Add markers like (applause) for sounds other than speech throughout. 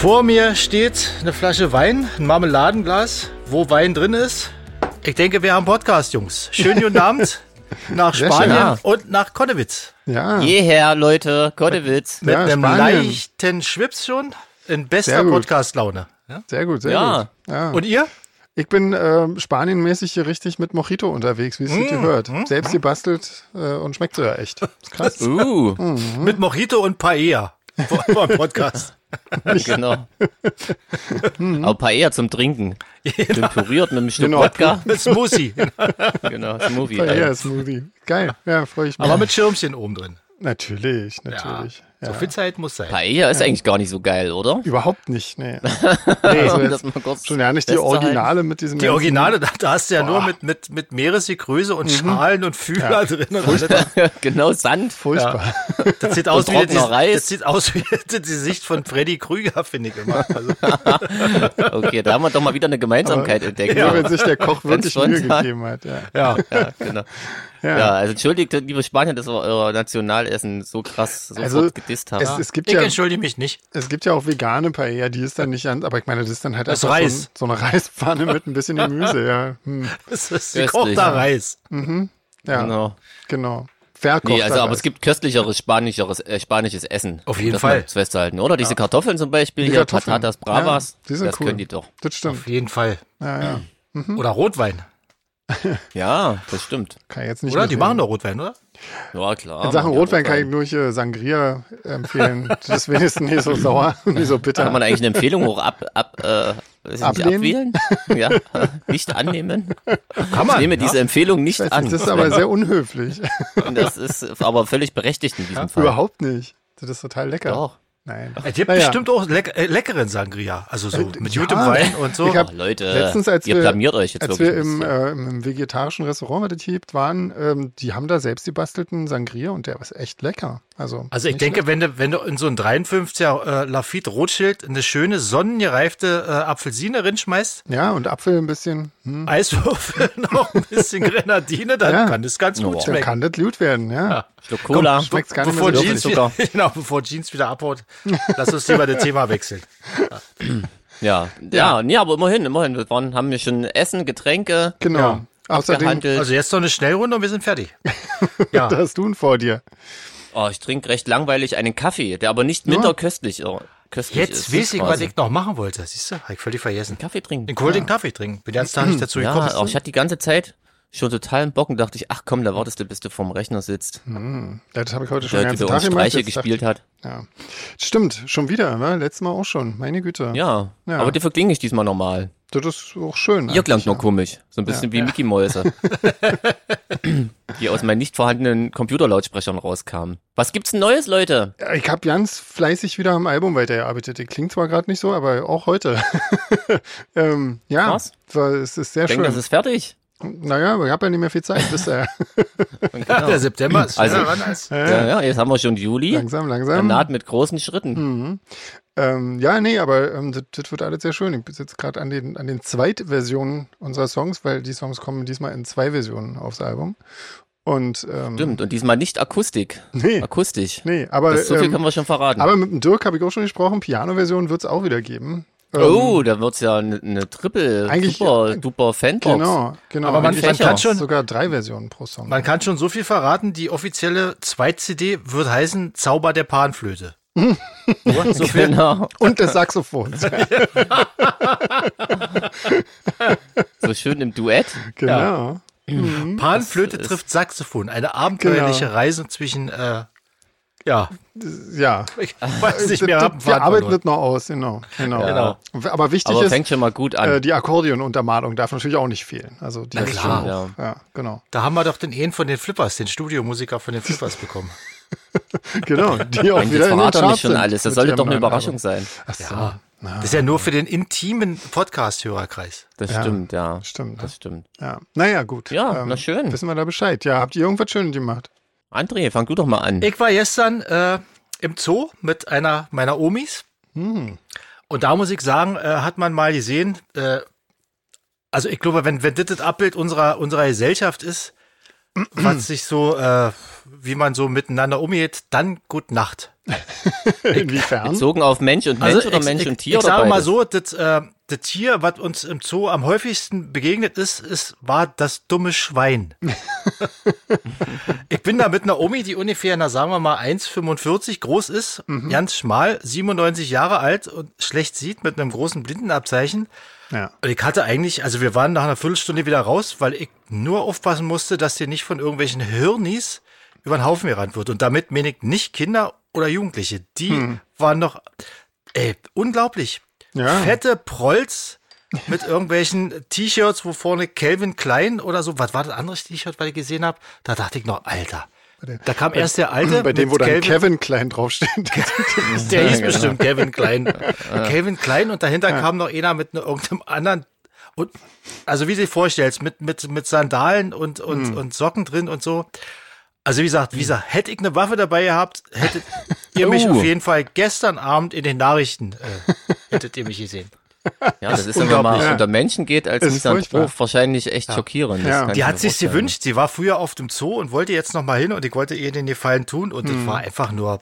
Vor mir steht eine Flasche Wein, ein Marmeladenglas, wo Wein drin ist. Ich denke, wir haben Podcast, Jungs. Schönen guten (laughs) Abend nach Spanien schön, ja. und nach Konnewitz. Ja, Jeher, Leute, Gottewitz. Mit Ja, einem Spanien. leichten Schwips schon. In bester. Podcast-Laune. Ja? sehr gut, sehr Ja. gut. Ja. Und ihr? ich bin ähm, Spanienmäßig hier richtig mit Mojito unterwegs, wie es sich Mm, gehört. Selbst gebastelt äh, und schmeckt so ja echt. Ist (laughs) krass. Uh, Mit Mojito und Paella. Vor vor dem Podcast. (laughs) (laughs) genau. Aber Paella zum Trinken. Schön püriert mit einem Stück Genau. Wodka. Mit Smoothie. (laughs) Genau, Smoothie. Ja, Smoothie. Geil. Ja, freue ich mich. Aber mit Schirmchen oben drin. natürlich, natürlich. Ja. So viel Zeit muss sein. Paella ist eigentlich gar nicht so geil, oder? Überhaupt nicht, nee. (laughs) Also, jetzt Schon ja nicht die. Originale mit diesem Die Originale, da, da hast du ja nur mit, mit, mit Meeresgegröße und Schalen und Fühler drin. Und alles. (laughs) genau, Sand. Furchtbar. (laughs) Das sieht aus wie die, das sieht aus wie die Sicht von Freddy Krüger, finde ich immer. Also, Okay, da haben wir doch mal wieder eine Gemeinsamkeit entdeckt. Nur wenn sich der Koch wirklich Mühe gegeben hat. Ja. ja. Ja, genau. Ja. Ja, also entschuldigt, liebe Spanier, dass wir euer Nationalessen so krass sofort Also, gedisst haben. Es, es, gibt Ich ja, entschuldige mich nicht. es gibt ja auch vegane Paella, die ist dann nicht an, aber ich meine, das ist dann halt Das einfach so, Reis. ein, so eine Reispfanne mit ein bisschen Gemüse, ja. (laughs) Hm. Das ist gekochter ja. Reis. Ja, genau. genau. Verkochter Nee, also aber Reis. es gibt köstlicheres spanischeres, äh, spanisches Essen. Auf jeden das Fall. mal festzuhalten, oder? Diese Kartoffeln zum Beispiel, Die hier Kartoffeln. Patatas Bravas, Ja, die sind das cool. können die doch. Das stimmt. Auf jeden Fall. Ja, ja. Oder Rotwein. (laughs) Ja, das stimmt. Kann ich jetzt nicht Oder? Die machen doch Rotwein, oder? Ja, klar. In Sachen die Rotwein kann ich nur hier Sangria empfehlen. (laughs) Das ist wenigstens nicht so sauer und (laughs) nicht so bitter. Kann man eigentlich eine Empfehlung auch ab, ab, äh, nicht, abwählen? ja, nicht annehmen. Kann man. Ich nehme ja? diese Empfehlung nicht Weiß an. das ist aber sehr unhöflich. Das ist aber völlig berechtigt in diesem Fall. Überhaupt nicht. Das ist total lecker. Doch. Nein. Es gibt Naja. bestimmt auch leck äh, leckeren Sangria. Also so mit ja. gutem Wein und so. Ich hab- Oh, Leute, Letztens, als ihr wir- blamiert euch jetzt Als wirklich. wir im, äh, im, vegetarischen Restaurant, was es hier gibt, waren, ähm, die haben da selbst gebastelten Sangria und der ist echt lecker. Also, Also ich denke, wenn du, wenn du in so ein 53er äh, Lafitte Rothschild eine schöne sonnengereifte äh, Apfelsine reinschmeißt. Ja, und Apfel ein bisschen, hm, Eiswürfel, (laughs) noch ein bisschen Grenadine, dann Ja. kann das ganz gut Oh. dann schmecken. kann das gut werden, ja. Schluck Cola. schmeckt's gar nicht mehr bevor, so Jeans wieder, (laughs) genau, bevor Jeans wieder abhaut, lass uns lieber das Thema wechseln. (clears throat) Ja, ja, nee, aber immerhin, immerhin. Wir waren, haben wir schon Essen, Getränke Genau. Ja. Außerdem. Also jetzt noch eine Schnellrunde und wir sind fertig. (laughs) Ja, da hast du ihn vor dir. Oh, ich trinke recht langweilig einen Kaffee, der aber nicht minder köstlich, äh, köstlich jetzt ist. weiß ich, was ich noch machen wollte. Siehst du, hab ich völlig vergessen. Kaffee trinken. Den kalten Kaffee trinken. Bin ganz Tag (clears throat) nicht dazu Ja, gekommen. auch ich hatte die ganze Zeit schon total einen Bock und dachte ich, ach komm, da wartest du, bis du vorm Rechner sitzt. Ja, das habe ich heute schon Der, ganzen Tag gemacht. Streiche gespielt hat. Ja. Stimmt, schon wieder, ne? Letztes Mal auch schon. Meine Güte. Ja, Ja. aber dafür klinge ich diesmal normal. Das ist auch schön. Ihr klangt ja. komisch. So ein bisschen wie Mickey Mäuse. (laughs) die aus meinen nicht vorhandenen Computerlautsprechern rauskamen. Was gibt's denn Neues, Leute? Ja, Ich habe ganz fleißig wieder am Album weitergearbeitet. Die klingt zwar gerade nicht so, aber auch heute. (laughs) ähm, ja, war, es ist sehr Ich denke, schön. das ist fertig. Naja, ich habe ja nicht mehr viel Zeit. Bis, äh, (laughs) Ja, der September ist Also- als. Ja, ja, jetzt haben wir schon Juli. langsam, Er langsam. naht mit großen Schritten. Ähm, ja, nee, aber ähm, das, das wird alles sehr schön. Ich bin jetzt gerade an den, an den Zweitversionen unserer Songs, weil die Songs kommen diesmal in zwei Versionen aufs Album. Und ähm, Stimmt, und diesmal nicht Akustik. Nee. Akustisch. Nee, aber, Das, so viel ähm, können wir schon verraten. aber mit dem Dirk habe ich auch schon gesprochen. Piano-Version wird es auch wieder geben. Ähm, oh, da wird's ja eine, eine Triple, Eigentlich- super, duper Fanbox. Genau, genau. Aber man- man kann schon- sogar drei Versionen pro Song. Man kann schon so viel verraten, die offizielle Zweit-CD wird heißen Zauber der Panflöte. (laughs) So viel. Genau. Und des Saxophons. (laughs) (laughs) So schön im Duett. genau. Panflöte Das ist- trifft Saxophon. Eine abenteuerliche Genau. Reise zwischen, äh, ja, Ja. ich weiß nicht mehr. Wir- Wir arbeiten das noch aus, genau. genau. Ja. Aber wichtig Aber ist, fängt schon mal gut an. äh, die Akkordeonuntermalung darf natürlich auch nicht fehlen. Also die Na ist klar. Ja. ja, genau. Da haben wir doch den einen von den Flippers, den Studiomusiker von den Flippers bekommen. (laughs) Genau, die auch wieder in den Charts nicht schon alles. Das sollte doch eine Überraschung Album. sein. Ach so. Ja. Na, Das ist ja nur für den intimen Podcast-Hörerkreis. Das Ja, stimmt, ja. stimmt. Das stimmt. ja. Naja, gut. Ähm, Ja, na schön. Wissen wir da Bescheid. Ja, habt ihr irgendwas Schönes gemacht? André, fang du doch mal an. Ich war gestern äh, im Zoo mit einer meiner Omis. Hm. Und da muss ich sagen, äh, hat man mal gesehen, äh, also ich glaube, wenn, wenn das das Abbild unserer, unserer Gesellschaft ist, (clears throat) was sich so, äh, wie man so miteinander umgeht, dann gut Nacht. (laughs) Inwiefern? Bezogen auf Mensch und Mensch oder ich, Mensch ich, und Tier Ich sage mal so, das, äh, das Tier, was uns im Zoo am häufigsten begegnet ist, ist, war das dumme Schwein. (laughs) ich bin da mit einer Omi, die ungefähr, na sagen wir mal, 1,45 groß ist, ganz schmal, 97 Jahre alt und schlecht sieht mit einem großen Blindenabzeichen. Ja. Und ich hatte eigentlich, also wir waren nach einer Viertelstunde wieder raus, weil ich nur aufpassen musste, dass dir nicht von irgendwelchen Hirnis über den Haufen gerannt wird. Und damit meine ich nicht Kinder oder Jugendliche. Die waren noch, ey, unglaublich. Ja. Fette Prolls mit irgendwelchen T-Shirts, wo vorne Calvin Klein oder so, was war das andere T-Shirt, was ich gesehen habe? Da dachte ich noch, Alter. Da kam erst der alte. Bei dem, mit wo dann Calvin- Kevin Klein draufsteht. (laughs) der hieß bestimmt Kevin Klein. Kevin Klein und dahinter kam noch einer mit ne- irgendeinem anderen. Und, also wie du dir vorstellst, mit, mit, mit Sandalen und, und, Hm. und Socken drin und so. Also wie gesagt, wie gesagt, hätte ich eine Waffe dabei gehabt, hättet ihr mich Oh. auf jeden Fall gestern Abend in den Nachrichten, äh, hättet ihr mich gesehen. Ja, das ist, wenn man mal unglaublich. unter Menschen geht als Ist Misanthrop wahrscheinlich echt schockierend. Das Ja. kann ich Die hat sich gewünscht, sie war früher auf dem Zoo und wollte jetzt noch mal hin und ich wollte ihr den Gefallen tun und Hm. das war einfach nur,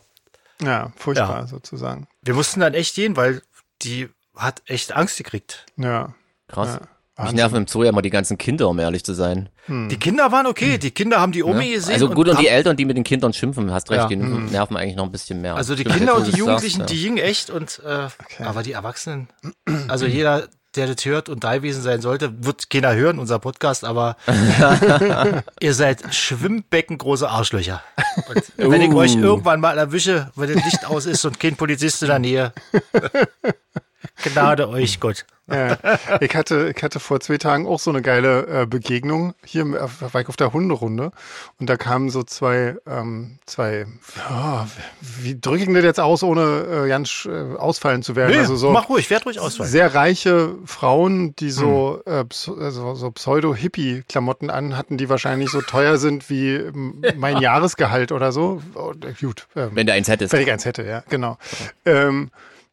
ja, furchtbar Ja. sozusagen. wir mussten dann echt gehen, weil die hat echt Angst gekriegt. Ja. Krass. Ja, Mich nerven im Zoo ja immer die ganzen Kinder, um ehrlich zu sein. Die Kinder waren okay, die Kinder haben die Omi gesehen. Also gut, und haben- die Eltern, die mit den Kindern schimpfen, hast recht, Ja. die nerven eigentlich noch ein bisschen mehr. Also die Stimmt, Kinder und die Jugendlichen, sagst, die gingen echt und äh, aber die Erwachsenen, also jeder, der das hört und da gewesen sein sollte, wird keiner hören, unser Podcast, aber (laughs) ihr seid schwimmbeckengroße Arschlöcher. Und (laughs) wenn ich Uh. euch irgendwann mal erwische, wenn das Licht aus ist und kein Polizist in der Nähe, Gnade euch Gott. Ja. Ich hatte, ich hatte vor zwei Tagen auch so eine geile äh, Begegnung. Hier im- auf- war ich auf der Hunderunde und da kamen so zwei, ähm, zwei, ja, wie drücke ich das jetzt aus, ohne äh, ganz äh, ausfallen zu werden? Nee, also so mach ruhig, werd ruhig ausfallen. sehr reiche Frauen, die so, äh, Pse- also so Pseudo-Hippie-Klamotten anhatten, die wahrscheinlich so teuer sind wie mein Jahresgehalt oder so. Oh, gut. Ähm, Wenn du eins hättest. wenn ich eins hätte, ja, genau. Ähm,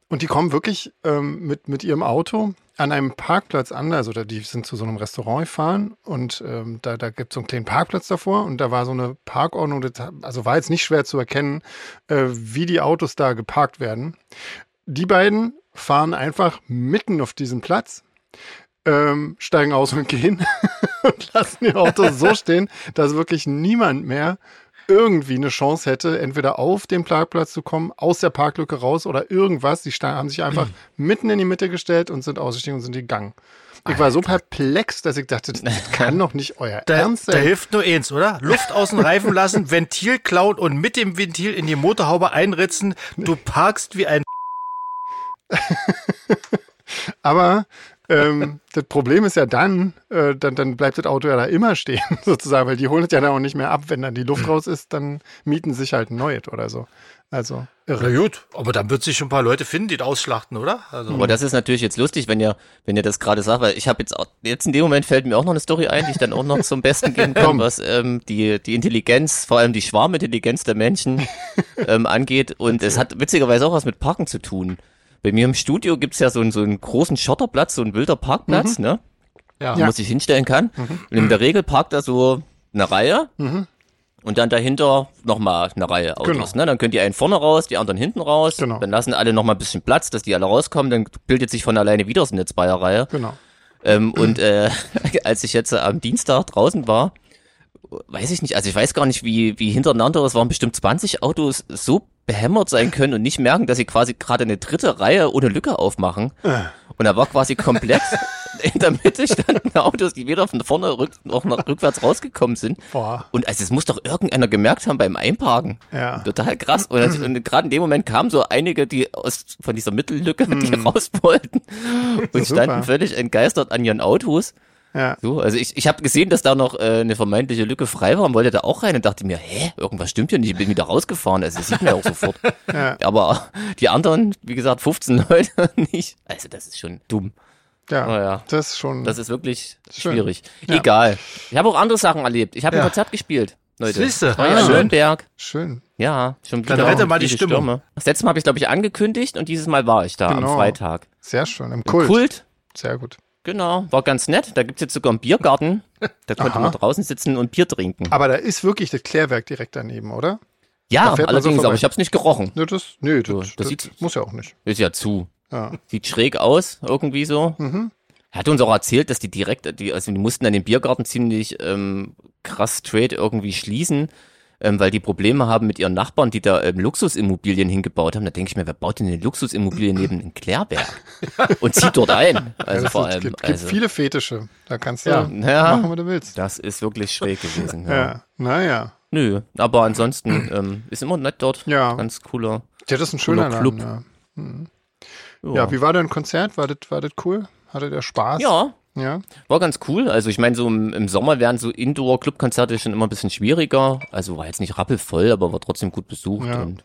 und die kommen wirklich ähm, mit, mit ihrem Auto an einem Parkplatz an, also die sind zu so einem Restaurant gefahren und ähm, da, da gibt es so einen kleinen Parkplatz davor und da war so eine Parkordnung, also war jetzt nicht schwer zu erkennen, äh, wie die Autos da geparkt werden. Die beiden fahren einfach mitten auf diesen Platz, ähm, steigen aus und gehen (laughs) und lassen ihr Auto so stehen, dass wirklich niemand mehr irgendwie eine Chance hätte, entweder auf den Parkplatz zu kommen, aus der Parklücke raus oder irgendwas. Die haben sich einfach (clears throat) mitten in die Mitte gestellt und sind ausgestiegen und sind gegangen. Ich war so perplex, dass ich dachte, das (laughs) kann doch nicht euer Da, Ernst da sein. hilft nur eins, oder? Luft aus dem Reifen lassen, (laughs) Ventil klauen und mit dem Ventil in die Motorhaube einritzen. Du parkst wie ein (laughs) Aber ähm, das Problem ist ja dann, äh, dann, dann bleibt das Auto ja da immer stehen, (laughs) sozusagen, weil die holen es ja dann auch nicht mehr ab. Wenn dann die Luft raus ist, dann mieten sich halt ein neues oder so. Also, Na irre. gut, aber dann wird sich schon ein paar Leute finden, die das ausschlachten, oder? Also, Aber das ist natürlich jetzt lustig, wenn ihr, wenn ihr das gerade sagt, weil ich habe jetzt auch, jetzt in dem Moment fällt mir auch noch eine Story ein, die ich dann auch noch zum Besten geben kann, Komm. was ähm, die, die Intelligenz, vor allem die Schwarmintelligenz der Menschen (laughs) ähm, angeht. Und es hat witzigerweise auch was mit Parken zu tun. Bei mir im Studio gibt's ja so einen, so einen großen Schotterplatz, so ein wilder Parkplatz, ne? ja. wo man sich hinstellen kann. Und in der Regel parkt da so eine Reihe und dann dahinter nochmal eine Reihe Autos. Genau. Ne? Dann können die einen vorne raus, die anderen hinten raus. Genau. Dann lassen alle nochmal ein bisschen Platz, dass die alle rauskommen. Dann bildet sich von alleine wieder so eine Zweierreihe. Genau. Ähm, und äh, (laughs) als ich jetzt am Dienstag draußen war, weiß ich nicht, also ich weiß gar nicht, wie, wie hintereinander, es waren bestimmt 20 Autos so behämmert sein können und nicht merken, dass sie quasi gerade eine dritte Reihe ohne Lücke aufmachen. Und da war quasi komplett (laughs) in der Mitte standen Autos, die weder von vorne rück, noch nach rückwärts rausgekommen sind. Boah. Und also es muss doch irgendeiner gemerkt haben beim Einparken. Ja. Total krass. Und, also, und gerade in dem Moment kamen so einige, die aus von dieser Mittellücke, die raus wollten und standen völlig entgeistert an ihren Autos. Ja. So, also ich, ich habe gesehen, dass da noch äh, eine vermeintliche Lücke frei war und wollte da auch rein und dachte mir, hä, irgendwas stimmt hier nicht, ich bin wieder rausgefahren, also das sieht man ja auch (laughs) sofort. Ja. Aber die anderen, wie gesagt, 15 (laughs) Leute nicht. Also das ist schon dumm. Ja. Oh ja. Das ist schon. Das ist wirklich Schön. schwierig. Ja. Egal. Ich habe auch andere Sachen erlebt. Ich habe Ja. ein Konzert gespielt. Leute. Siehste, Das war ja ah, in schön. Ja, schon wieder. Dann rette mal die Stimmung. Stürme. Das letzte Mal habe ich, glaube ich, angekündigt und dieses Mal war ich da Genau. am Freitag. Sehr schön. Im Kult. Kult. Sehr gut. Genau, war ganz nett. Da gibt's jetzt sogar einen Biergarten. Da konnte Aha. man draußen sitzen und Bier trinken. Aber da ist wirklich das Klärwerk direkt daneben, oder? Ja, so allerdings, vorbei. aber ich habe es nicht gerochen. Ne, das, nee, So, das, das das, sieht- muss ja auch nicht. Ist ja zu. Ja. Sieht schräg aus, irgendwie so. Mhm. Er hat uns auch erzählt, dass die direkt, die, also die mussten dann den Biergarten ziemlich ähm, krass straight irgendwie schließen, ähm, weil die Probleme haben mit ihren Nachbarn, die da ähm, Luxusimmobilien hingebaut haben. Da denke ich mir, wer baut denn eine Luxusimmobilie neben einem Klärberg (laughs) und zieht dort ein? Also das vor allem. gibt, gibt also, viele Fetische. Da kannst du Ja. Ja. machen, was du willst. das ist wirklich schräg gewesen. Ja. Ja, naja. Nö, aber ansonsten ähm, ist immer nett dort. Ja. Ganz cooler. Ja, das ist ein schöner Laden. Club. Ja. ja, wie war dein Konzert? War das, war das cool? Hatte der Spaß? ja, Ja. War ganz cool. Also ich meine, so im, im Sommer wären so Indoor-Club-Konzerte schon immer ein bisschen schwieriger. Also war jetzt nicht rappelvoll, aber war trotzdem gut besucht. Ja. Und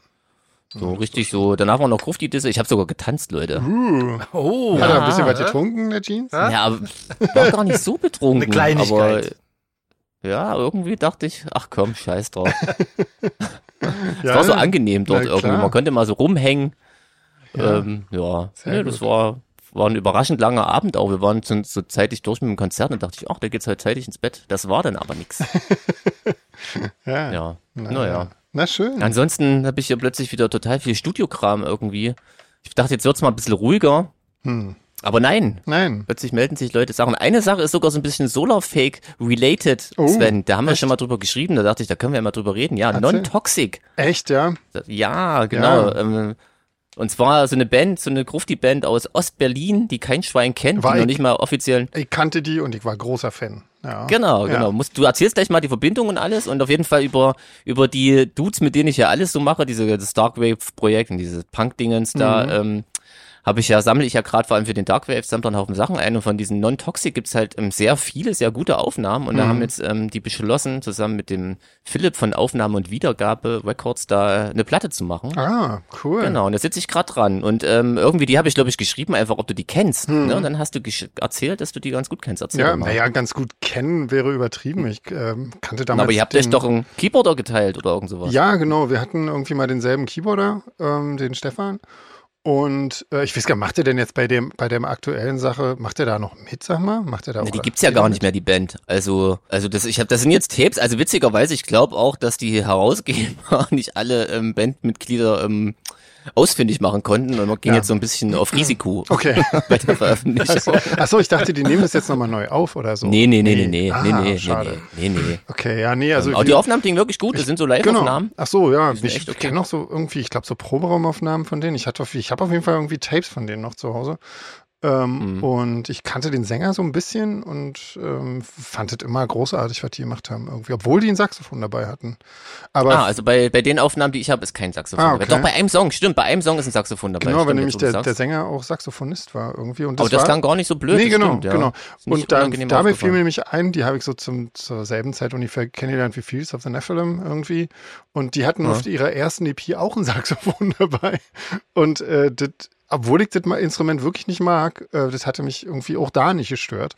so richtig so. Danach war noch Grufti-Disse. Ich habe sogar getanzt, Leute. Uh, Oh, Hat er ein bisschen ja, was getrunken, der Jeans? Ja, aber war gar nicht so betrunken. Eine Kleinigkeit. Aber ja, irgendwie dachte ich, ach komm, scheiß drauf. (laughs) Es Ja, war so angenehm dort irgendwie. Man konnte mal so rumhängen. Ja. Ähm, ja, Sehr nee, das war, war ein überraschend langer Abend auch. Wir waren so, so zeitig durch mit dem Konzert und dachte ich, ach, da geht's heute zeitig ins Bett. Das war dann aber nix. (laughs) ja. Ja, Na, naja. Na schön. Ansonsten habe ich hier plötzlich wieder total viel Studiokram irgendwie. Ich dachte, jetzt wird's mal ein bisschen ruhiger. Hm. Aber nein, Nein. plötzlich melden sich Leute Sachen. Eine Sache ist sogar so ein bisschen Solar-Fake-related, Oh, Sven. Da haben wir echt? schon mal drüber geschrieben. Da dachte ich, da können wir ja mal drüber reden. Ja. Non-Toxic. Echt, ja? Ja, genau. Ja. Ähm, und zwar so eine Band, so eine Grufti-Band aus Ostberlin, die kein Schwein kennt, War die noch ich- nicht mal offiziell. Ich kannte die und ich war großer Fan. Ja. Genau, Ja. genau. Musst, du erzählst gleich mal die Verbindung und alles und auf jeden Fall über, über die Dudes, mit denen ich ja alles so mache, diese, das Darkwave-Projekt und dieses Punk-Dingens da, Mhm. ähm, habe ich ja, sammle ich ja gerade vor allem für den Darkwave-Sampler einen Haufen Sachen ein und von diesen Non-Toxic gibt's halt ähm, sehr viele, sehr gute Aufnahmen und da Mhm. haben jetzt ähm, die beschlossen, zusammen mit dem Philipp von Aufnahme und Wiedergabe Records da äh, eine Platte zu machen. Ah, cool. Genau, und da sitze ich gerade dran. Und ähm, irgendwie, die habe ich, glaube ich, geschrieben, einfach, ob du die kennst. Hm. Ne? Und dann hast du erzählt, dass du die ganz gut kennst. Erzähl Ja, naja, ganz gut kennen wäre übertrieben. Ich ähm, kannte damals. Aber ihr habt den, euch doch einen Keyboarder geteilt oder irgend sowas. Ja, genau. Wir hatten irgendwie mal denselben Keyboarder, ähm, den Stefan. Und äh, ich weiß gar nicht, macht er denn jetzt bei dem bei der aktuellen Sache, macht er da noch mit, sag mal? Macht er da auch die gibt's ja gar nicht mehr, die Band. Also, also das, ich habe, das sind jetzt Tapes. Also witzigerweise, ich glaube auch, dass die Herausgeber (laughs) nicht alle ähm, Bandmitglieder ähm, ausfindig machen konnten und man ging Ja. jetzt so ein bisschen auf Risiko (laughs) Okay. (laughs) bei der Veröffentlichung. Achso, ich dachte, die nehmen das jetzt nochmal neu auf oder so. Nee, nee, nee, nee, nee, Ah, nee, nee, nee, schade. nee, nee, nee. Okay, ja, nee, also. Aber die Aufnahmen klingen wirklich gut, das sind so Genau. Live-Aufnahmen. Ach so, ja. Ich echt okay. kenne noch so irgendwie, ich glaube, so Proberaumaufnahmen von denen. Ich hatte, ich habe auf jeden Fall irgendwie Tapes von denen noch zu Hause. Ähm, Mhm. Und ich kannte den Sänger so ein bisschen und ähm, fand es immer großartig, was die gemacht haben, irgendwie, obwohl die ein Saxophon dabei hatten. Aber Ah, also bei, bei den Aufnahmen, die ich habe, ist kein Saxophon Ah, dabei. okay. Doch, bei einem Song, stimmt, bei einem Song ist ein Saxophon dabei. genau, weil nämlich der, der. Sänger auch Saxophonist war irgendwie. Und Aber das war, klang gar nicht so blöd. Nee, das genau, stimmt, ja. genau. Und da, dabei fiel mir nämlich ein, die habe ich so zum, zur selben Zeit ungefähr kennengelernt wie Fields of the Nephilim irgendwie. Und die hatten Ja. auf ihrer ersten EP auch ein (laughs) Saxophon dabei. Und äh, das, obwohl ich das Instrument wirklich nicht mag, äh, das hatte mich irgendwie auch da nicht gestört.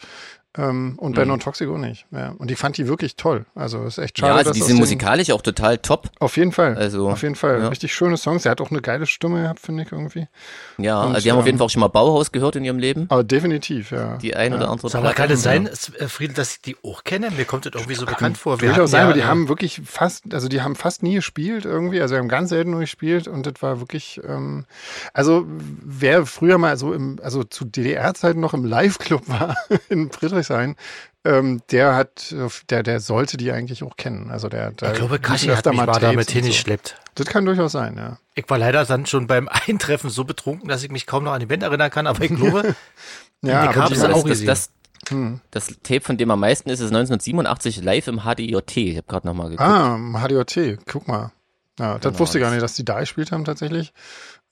Ähm, und bei Mhm. Non-Toxic auch nicht. Ja. Und ich fand die wirklich toll. Also ist echt Ja, schade, also dass die sind musikalisch auch total top. Auf jeden Fall. Also, auf jeden Fall. ja. Richtig schöne Songs. Er hat auch eine geile Stimme gehabt, finde ich irgendwie. Ja, Und, also die haben auf jeden ähm, Fall auch schon mal Bauhaus gehört in ihrem Leben. Aber definitiv, ja. Die ein oder andere Sag mal, kann es sein, äh, Friedel, dass ich die auch kenne? Mir kommt das irgendwie so bekannt vor. Wir hatten sein, ja, aber die haben wirklich fast, also die haben fast nie gespielt irgendwie, also wir haben ganz selten nur gespielt und das war wirklich, ähm, also wer früher mal so im, also zu DDR-Zeiten noch im Live-Club (laughs) war in Friedrichshain, ähm, der hat, der, der sollte die eigentlich auch kennen. Also der, der Ich glaube, Kashi hat mich mal damit hingeschleppt. So. Das kann durchaus sein, ja. Ich war leider dann schon beim (laughs) Eintreffen so betrunken, dass ich mich kaum noch an die Band erinnern kann, aber ich glaube, (laughs) Ja, aber die, das, auch das, gesehen. das, hm. das Tape, von dem am meisten ist, ist 1987 live im HDJT. Ich habe gerade nochmal geguckt. Ah, HDOT, guck mal. Ja, das Genau, wusste ich gar das- nicht, dass die da gespielt haben tatsächlich.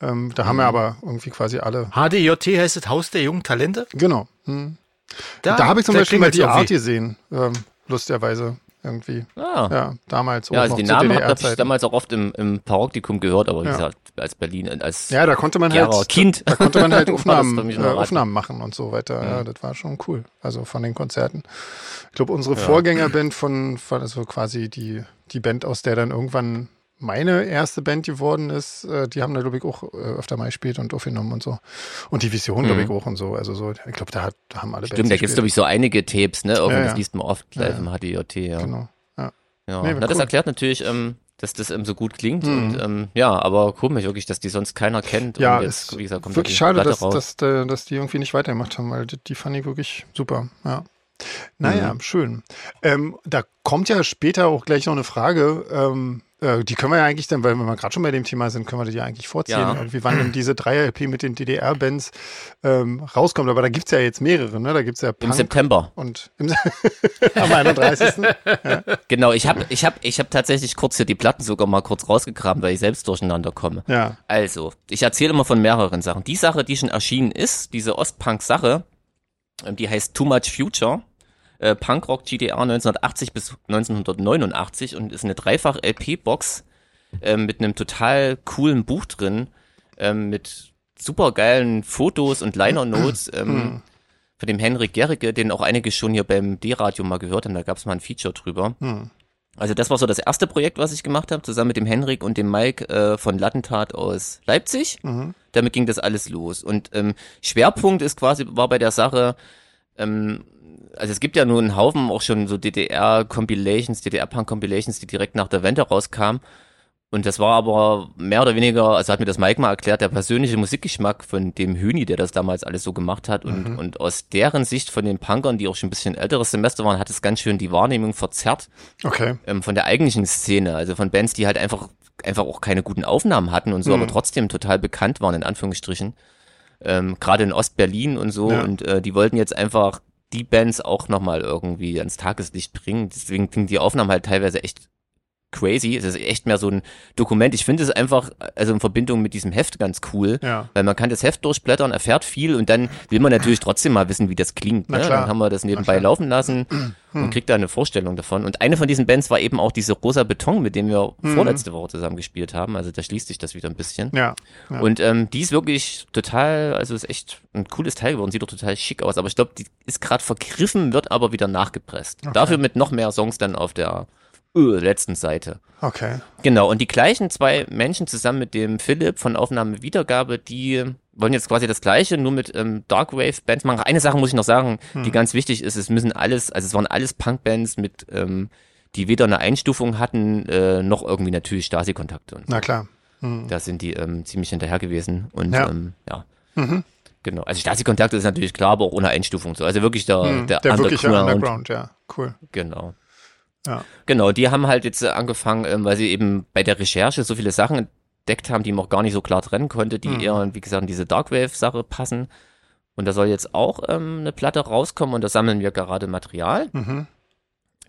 Ähm, da haben Mhm. wir aber irgendwie quasi alle. HDJT heißt das Haus der jungen Talente. Genau. Hm. Da, habe ich zum da Beispiel mal die Art gesehen, ähm, lustigerweise irgendwie. Ah. Ja, damals. Ja, auch also zu Namen habe ich damals auch oft im, im Paroptikum gehört, aber wie Ja. gesagt, als Berlin, als Ja, da konnte man Gera halt, Kind. da konnte man halt (laughs) Aufnahmen, äh. Aufnahmen machen und so weiter. Ja, das war schon cool. Also von den Konzerten. Ich glaube, unsere Ja. Vorgängerband von, von, also quasi die, die Band, aus der dann irgendwann meine erste Band geworden ist, äh, die haben da, glaube ich, auch äh, öfter mal gespielt und aufgenommen und so. Und die Vision, glaube ich, Mhm. auch und so. Also so, ich glaube, da, hat- da haben alle Stimmt, da gibt's glaube ich so einige Tapes, ne? Irgendwie, Ja, ja. Das liest man oft live Ja, im HDJT, ja. Genau. Ja. ja. Nee, Na, das cool. erklärt natürlich, ähm, dass das ähm, so gut klingt. Und ähm, ja, aber komisch wirklich, dass die sonst keiner kennt. Ja, und jetzt, ist wie gesagt, kommt da wirklich die schade, dass, dass, dass, dass die irgendwie nicht weitergemacht haben, weil die, die fand ich wirklich super. Ja. Naja, Mhm. schön. Ähm, da kommt ja später auch gleich noch eine Frage. Ähm, äh, die können wir ja eigentlich dann, weil wir gerade schon bei dem Thema sind, können wir die ja eigentlich vorziehen. Ja. Irgendwie, wann denn diese 3-LP mit den DDR-Bands ähm, rauskommt. Aber da gibt's ja jetzt mehrere, ne? Da gibt's ja Im Punk September. und im, (laughs) am 31. (laughs) Genau, ich habe ich hab, ich hab tatsächlich kurz hier die Platten sogar mal kurz rausgegraben, weil ich selbst durcheinander komme. ja. Also, ich erzähle immer von mehreren Sachen. Die Sache, die schon erschienen ist, diese Ostpunk-Sache, ähm, die heißt Too Much Future. Äh, Punkrock GDR 1980 bis 1989 und ist eine Dreifach-LP-Box ähm, mit einem total coolen Buch drin, ähm, mit supergeilen Fotos und Liner-Notes (clears throat) ähm, von dem Henrik Gericke, den auch einige schon hier beim D-Radio mal gehört haben, da gab es mal ein Feature drüber. Also das war so das erste Projekt, was ich gemacht habe, zusammen mit dem Henrik und dem Mike äh, von Lattentat aus Leipzig. Damit ging das alles los. Und ähm, Schwerpunkt ist quasi, war bei der Sache, ähm, also es gibt ja nur einen Haufen auch schon so DDR-Compilations, DDR-Punk-Compilations, die direkt nach der Wende rauskamen. Und das war aber mehr oder weniger, also hat mir das Mike mal erklärt, der persönliche Musikgeschmack von dem Hüni, der das damals alles so gemacht hat. Und, und aus deren Sicht von den Punkern, die auch schon ein bisschen älteres Semester waren, hat es ganz schön die Wahrnehmung verzerrt Okay. ähm, von der eigentlichen Szene, also von Bands, die halt einfach einfach auch keine guten Aufnahmen hatten und so, Mhm. aber trotzdem total bekannt waren in Anführungsstrichen, ähm, gerade in Ostberlin und so Ja. und äh, die wollten jetzt einfach die Bands auch nochmal irgendwie ans Tageslicht bringen. Deswegen klingen die Aufnahmen halt teilweise echt crazy. Es ist echt mehr so ein Dokument. Ich finde es einfach, also in Verbindung mit diesem Heft ganz cool, Ja. weil man kann das Heft durchblättern, erfährt viel und dann will man natürlich trotzdem mal wissen, wie das klingt. Ne? Dann haben wir das nebenbei laufen lassen und kriegt da eine Vorstellung davon. Und eine von diesen Bands war eben auch diese Rosa Beton, mit dem wir vorletzte Woche zusammen gespielt haben. Also da schließt sich das wieder ein bisschen. Ja. ja. Und ähm, die ist wirklich total, also ist echt ein cooles Teil geworden, sieht doch total schick aus. Aber ich glaube, die ist gerade vergriffen, wird aber wieder nachgepresst. Dafür mit noch mehr Songs dann auf der äh, letzten Seite. Okay. Genau, und die gleichen zwei Menschen zusammen mit dem Philipp von Aufnahme Wiedergabe, die wollen jetzt quasi das gleiche, nur mit ähm, Darkwave-Bands machen. Eine Sache muss ich noch sagen, die ganz wichtig ist, es müssen alles, also es waren alles Punk-Bands mit, ähm, die weder eine Einstufung hatten, äh, noch irgendwie natürlich Stasi-Kontakte. Und so. Na klar. Da sind die ähm, ziemlich hinterher gewesen. Und Ja. ähm, ja. Genau. Also Stasi-Kontakte ist natürlich klar, aber auch ohne Einstufung so. Also wirklich der, Hm, der, der wirkliche Underground. Underground, ja. Cool. Genau. Ja. Genau, die haben halt jetzt angefangen, ähm, weil sie eben bei der Recherche so viele Sachen entdeckt haben, die man auch gar nicht so klar trennen konnte, die Mhm. eher, wie gesagt, in diese Darkwave-Sache passen. Und da soll jetzt auch ähm, eine Platte rauskommen und da sammeln wir gerade Material. Mhm.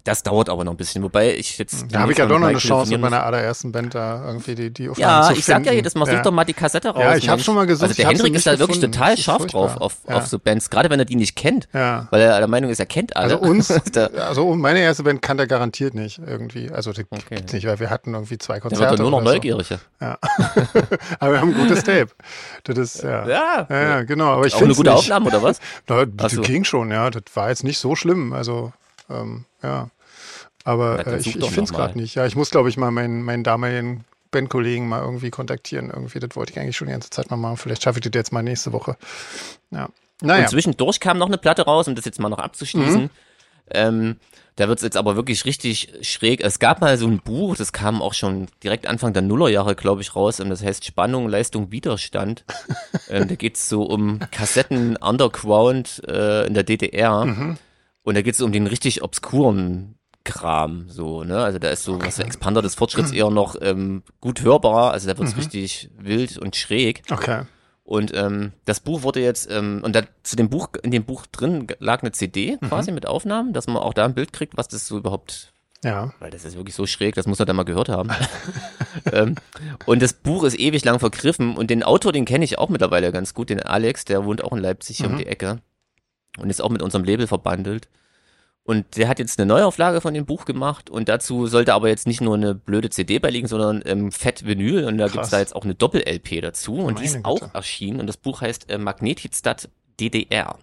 Das dauert aber noch ein bisschen, wobei ich jetzt. Da habe ich ja doch noch eine Chance, mit meiner allerersten Band da irgendwie die, die muss. Aufnahmen Ja, zu ich sag ja finden. jedes Mal, such doch mal die Kassette raus. Ja, ich habe schon mal gesucht. Also der Hendrik ist da wirklich gefunden. total Das ist scharf drauf auf, Ja. auf so Bands, gerade wenn er die nicht kennt. Ja. Weil er der Meinung ist, er kennt alle. Also uns, (laughs) also meine erste Band kann der garantiert nicht irgendwie. Also die Okay. gibt's nicht, weil wir hatten irgendwie zwei der Konzerte. wird dann nur noch oder so. neugierig. Ja. (laughs) Aber wir haben ein gutes Tape. Das ist, ja. Ja. Ja, genau. Aber ich Auch eine gute nicht. Aufnahme, oder was? (laughs) Na, das ging schon, ja. Das war jetzt nicht so schlimm. Also, ähm, ja. Aber äh, ich, ich finde es gerade nicht. Ja, ich muss, glaube ich, mal meinen, meinen damaligen Bandkollegen mal irgendwie kontaktieren. Irgendwie, das wollte ich eigentlich schon die ganze Zeit mal machen. Vielleicht schaffe ich das jetzt mal nächste Woche. Ja. Naja. Und zwischendurch kam noch eine Platte raus, um das jetzt mal noch abzuschließen. Mhm. Ähm, da wird's jetzt aber wirklich richtig schräg. Es gab mal so ein Buch, das kam auch schon direkt Anfang der Nullerjahre, glaube ich, raus. Und das heißt Spannung, Leistung, Widerstand. (laughs) ähm, da geht's so um Kassetten Underground äh, in der DDR. Mhm. Und da geht's um den richtig obskuren Kram, so, ne? Also da ist so, was der Expander des Fortschritts eher noch ähm, gut hörbar. Also da Mhm. wird's richtig wild und schräg. Okay. Und ähm, das Buch wurde jetzt, ähm, und da, zu dem Buch, in dem Buch drin lag eine CD Mhm. quasi mit Aufnahmen, dass man auch da ein Bild kriegt, was das so überhaupt, Ja. weil das ist wirklich so schräg, das muss man da mal gehört haben. (laughs) ähm, und das Buch ist ewig lang vergriffen und den Autor, den kenne ich auch mittlerweile ganz gut, den Alex, der wohnt auch in Leipzig hier um die Ecke und ist auch mit unserem Label verbandelt. Und der hat jetzt eine Neuauflage von dem Buch gemacht und dazu sollte aber jetzt nicht nur eine blöde CD beiliegen, sondern ähm, Fett Vinyl und da Krass. gibt's da jetzt auch eine Doppel-LP dazu und die ist Meine auch Güte. erschienen und das Buch heißt äh, Magnetitstadt DDR.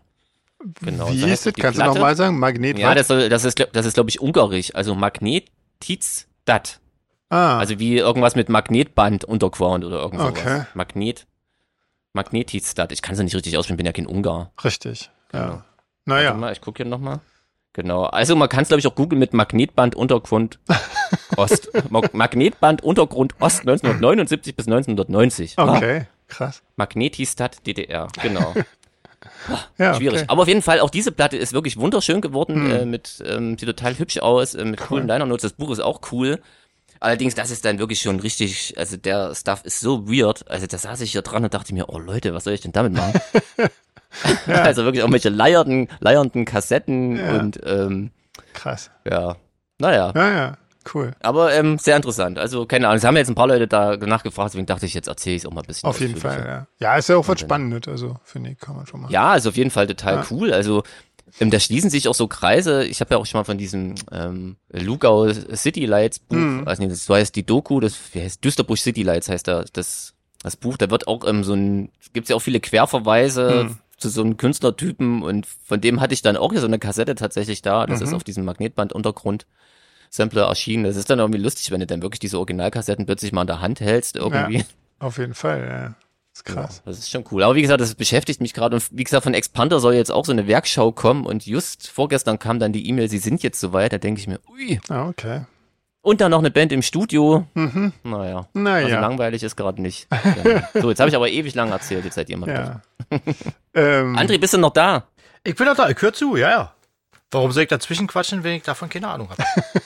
Genau, Wie ist das? Kannst du Platte. nochmal sagen? Magnet Ja, das, soll, das ist, das ist glaube ich, ungarisch, also Magnetitstadt. ah, Also wie irgendwas mit Magnetband Underground oder irgend sowas. Okay. Magnet, Magnetitstadt. Ich kann es nicht richtig aussprechen, bin ja kein Ungar. richtig. Ja. Genau. Warte Naja. mal, ich gucke hier nochmal. Genau. Also man kann es, glaube ich, auch googeln mit Magnetband Untergrund (laughs) Ost. Mag Magnetband Untergrund Ost 1979 bis 1990. Okay, krass. Magnetistat DDR, genau. (laughs) Ja, Schwierig. okay. Aber auf jeden Fall, auch diese Platte ist wirklich wunderschön geworden. Hm. Äh, mit, ähm, sieht total hübsch aus, äh, mit coolen Liner Notes. Das Buch ist auch cool. Allerdings, das ist dann wirklich schon richtig, also der Stuff ist so weird. Also da saß ich hier dran und dachte mir, oh Leute, was soll ich denn damit machen? (laughs) (laughs) Also wirklich irgendwelche leiernden, leiernden Kassetten Ja. und ähm, Krass. ja, naja. Ja, ja, cool. Aber ähm, sehr interessant. Also keine Ahnung, es haben jetzt ein paar Leute da nachgefragt, deswegen dachte ich, jetzt erzähle ich es auch mal ein bisschen. Auf jeden. Fall, ja. Ja, ist ja auch was Spannendes, also finde ich, kann man schon mal. Ja, ist auf jeden Fall total Ja. cool. Also ähm, da schließen sich auch so Kreise. Ich habe ja auch schon mal von diesem ähm, Lugau City Lights Buch, Mhm. also nee, das so heißt die Doku, das wie heißt Düsterbusch City Lights heißt da das das Buch. Da wird auch ähm, so ein gibt's ja auch viele Querverweise Mhm. Zu so einem Künstlertypen und von dem hatte ich dann auch hier so eine Kassette tatsächlich da. Das Mhm. ist auf diesem Magnetband Untergrund. Sampler erschienen. Das ist dann irgendwie lustig, wenn du dann wirklich diese Originalkassetten plötzlich mal in der Hand hältst irgendwie. Auf jeden Fall, ja. Ist krass. Das ist schon cool. Aber wie gesagt, das beschäftigt mich gerade. Und wie gesagt, von Expander soll jetzt auch so eine Werkschau kommen. Und just vorgestern kam dann die E-Mail, sie sind jetzt soweit. Da denke ich mir, ui. Ah, okay. Und dann noch eine Band im Studio. Mhm. Naja. Also Naja. langweilig ist gerade nicht. Ja. so, jetzt habe ich aber ewig lang erzählt. Jetzt seid ihr mal ja. (laughs) ähm, André, bist du noch da? Ich bin doch da, ich höre zu, ja, ja. Warum soll ich dazwischen quatschen, wenn ich davon keine Ahnung habe? (laughs)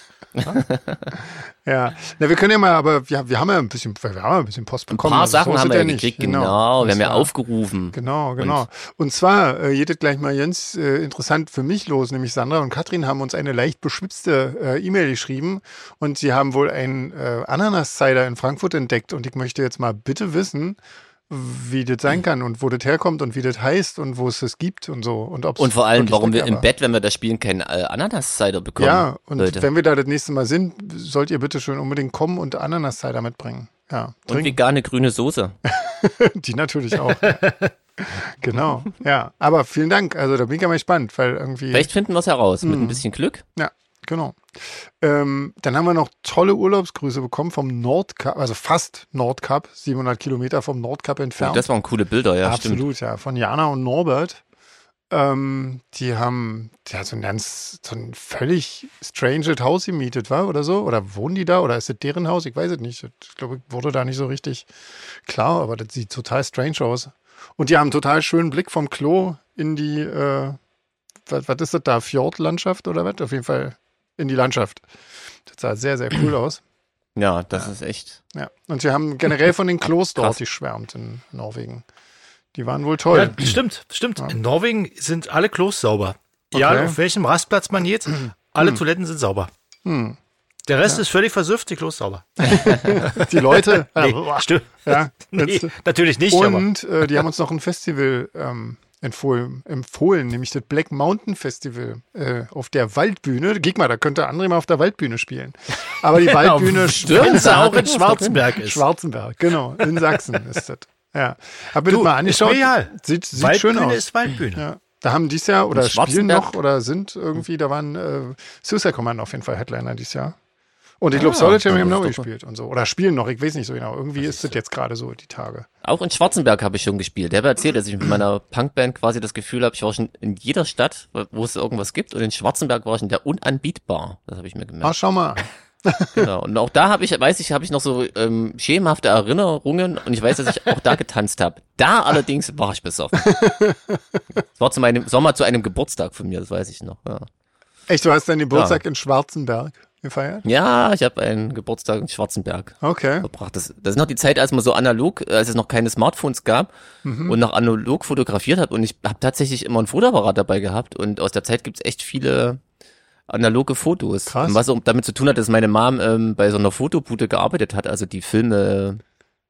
ja. Na, wir können ja mal, aber wir, wir haben ja ein bisschen, wir haben ja ein bisschen Post Ein bekommen. paar also so Sachen haben wir ja nicht. gekriegt, genau. Wir haben ja aufgerufen. Genau, genau. Und, zwar äh, geht es gleich mal ganz äh, interessant für mich los, nämlich Sandra und Katrin haben uns eine leicht beschwitzte äh, E-Mail geschrieben und sie haben wohl einen äh, Ananas-Cider in Frankfurt entdeckt und ich möchte jetzt mal bitte wissen, wie das sein kann und wo das herkommt und wie das heißt und wo es das gibt und so. Und, ob's Und vor allem, warum wir im war. Bett, wenn wir das spielen, keinen äh, Ananas-Cider bekommen. Ja, und Leute. wenn wir da das nächste Mal sind, sollt ihr bitte schön unbedingt kommen und Ananas-Cider mitbringen. Ja, Und vegane grüne Soße. (laughs) Die natürlich auch. (laughs) genau, ja. Aber vielen Dank. Also da bin ich ja mal gespannt, weil irgendwie. Vielleicht finden wir es heraus. Mhm. Mit ein bisschen Glück. Ja, genau. Ähm, dann haben wir noch tolle Urlaubsgrüße bekommen vom Nordkap, also fast Nordkap, 700 Kilometer vom Nordkap Oh, entfernt. das waren coole Bilder, ja, stimmt. Absolut, ja. Von Jana und Norbert. Ähm, die haben ja, so ein ganz, so ein völlig strange Haus gemietet, war oder so? Oder wohnen die da? Oder ist es deren Haus? Ich weiß es nicht. Ich glaube, wurde da nicht so richtig klar, aber das sieht total strange aus. Und die haben einen total schönen Blick vom Klo in die, äh, was, was ist das da? Fjordlandschaft oder was? Auf jeden Fall in die Landschaft. Das sah sehr, sehr cool aus. Ja, das ist echt. Ja. Und sie haben generell von den Klos dort geschwärmt in Norwegen. Die waren wohl toll. Ja, stimmt, stimmt. In Norwegen sind alle Klos sauber. Okay. Ja, auf welchem Rastplatz man geht, alle Toiletten sind sauber. Hm. Der Rest ist völlig versüfft, die Klos sauber. (laughs) Die Leute. (laughs) Nee, ja, stimmt. ja, (laughs) Nee, jetzt- natürlich nicht, aber und äh, die haben uns noch ein Festival ähm, empfohlen, empfohlen, nämlich das Black Mountain Festival äh, auf der Waldbühne. Geh mal, da könnte André mal auf der Waldbühne spielen. Aber die (laughs) Waldbühne (laughs) es auch in Stimmt. Schwarzenberg ist. Schwarzenberg, genau, in Sachsen (laughs) ist das. Ja. Hab mir das mal angeschaut. real. Sieht, sieht schön Waldbühne aus. ist Waldbühne. Ja. Da haben dies Jahr oder spielen noch oder sind irgendwie, da waren äh, Suicide Commando auf jeden Fall Headliner dieses Jahr. Und ich glaube, Ah, das haben noch doch gespielt und so. Oder spielen noch, ich weiß nicht so genau. Irgendwie ist das jetzt gerade so, die Tage. Auch in Schwarzenberg habe ich schon gespielt. Der hat erzählt, dass ich mit meiner Punkband quasi das Gefühl habe, ich war schon in jeder Stadt, wo es irgendwas gibt. Und in Schwarzenberg war ich in der unanbietbar. Das habe ich mir Ah, gemerkt. schau mal. (laughs) Genau. Und auch da habe ich, weiß ich, habe ich noch so ähm, schemenhafte Erinnerungen und ich weiß, dass ich auch da getanzt habe. Da allerdings war ich besoffen. (laughs) Es war zu meinem Sommer zu einem Geburtstag von mir, das weiß ich noch. Ja, Echt, du hast deinen Geburtstag in Schwarzenberg gefeiert? ja ich habe einen Geburtstag in Schwarzenberg. Okay. verbracht. Das, das ist noch die Zeit, als man so analog, als es noch keine Smartphones gab und noch analog fotografiert hat. Und ich habe tatsächlich immer ein Fotoapparat dabei gehabt. Und aus der Zeit gibt's echt viele analoge Fotos. Krass. Und was auch damit zu tun hat, dass meine Mom ähm, bei so einer Fotobude gearbeitet hat, also die Filme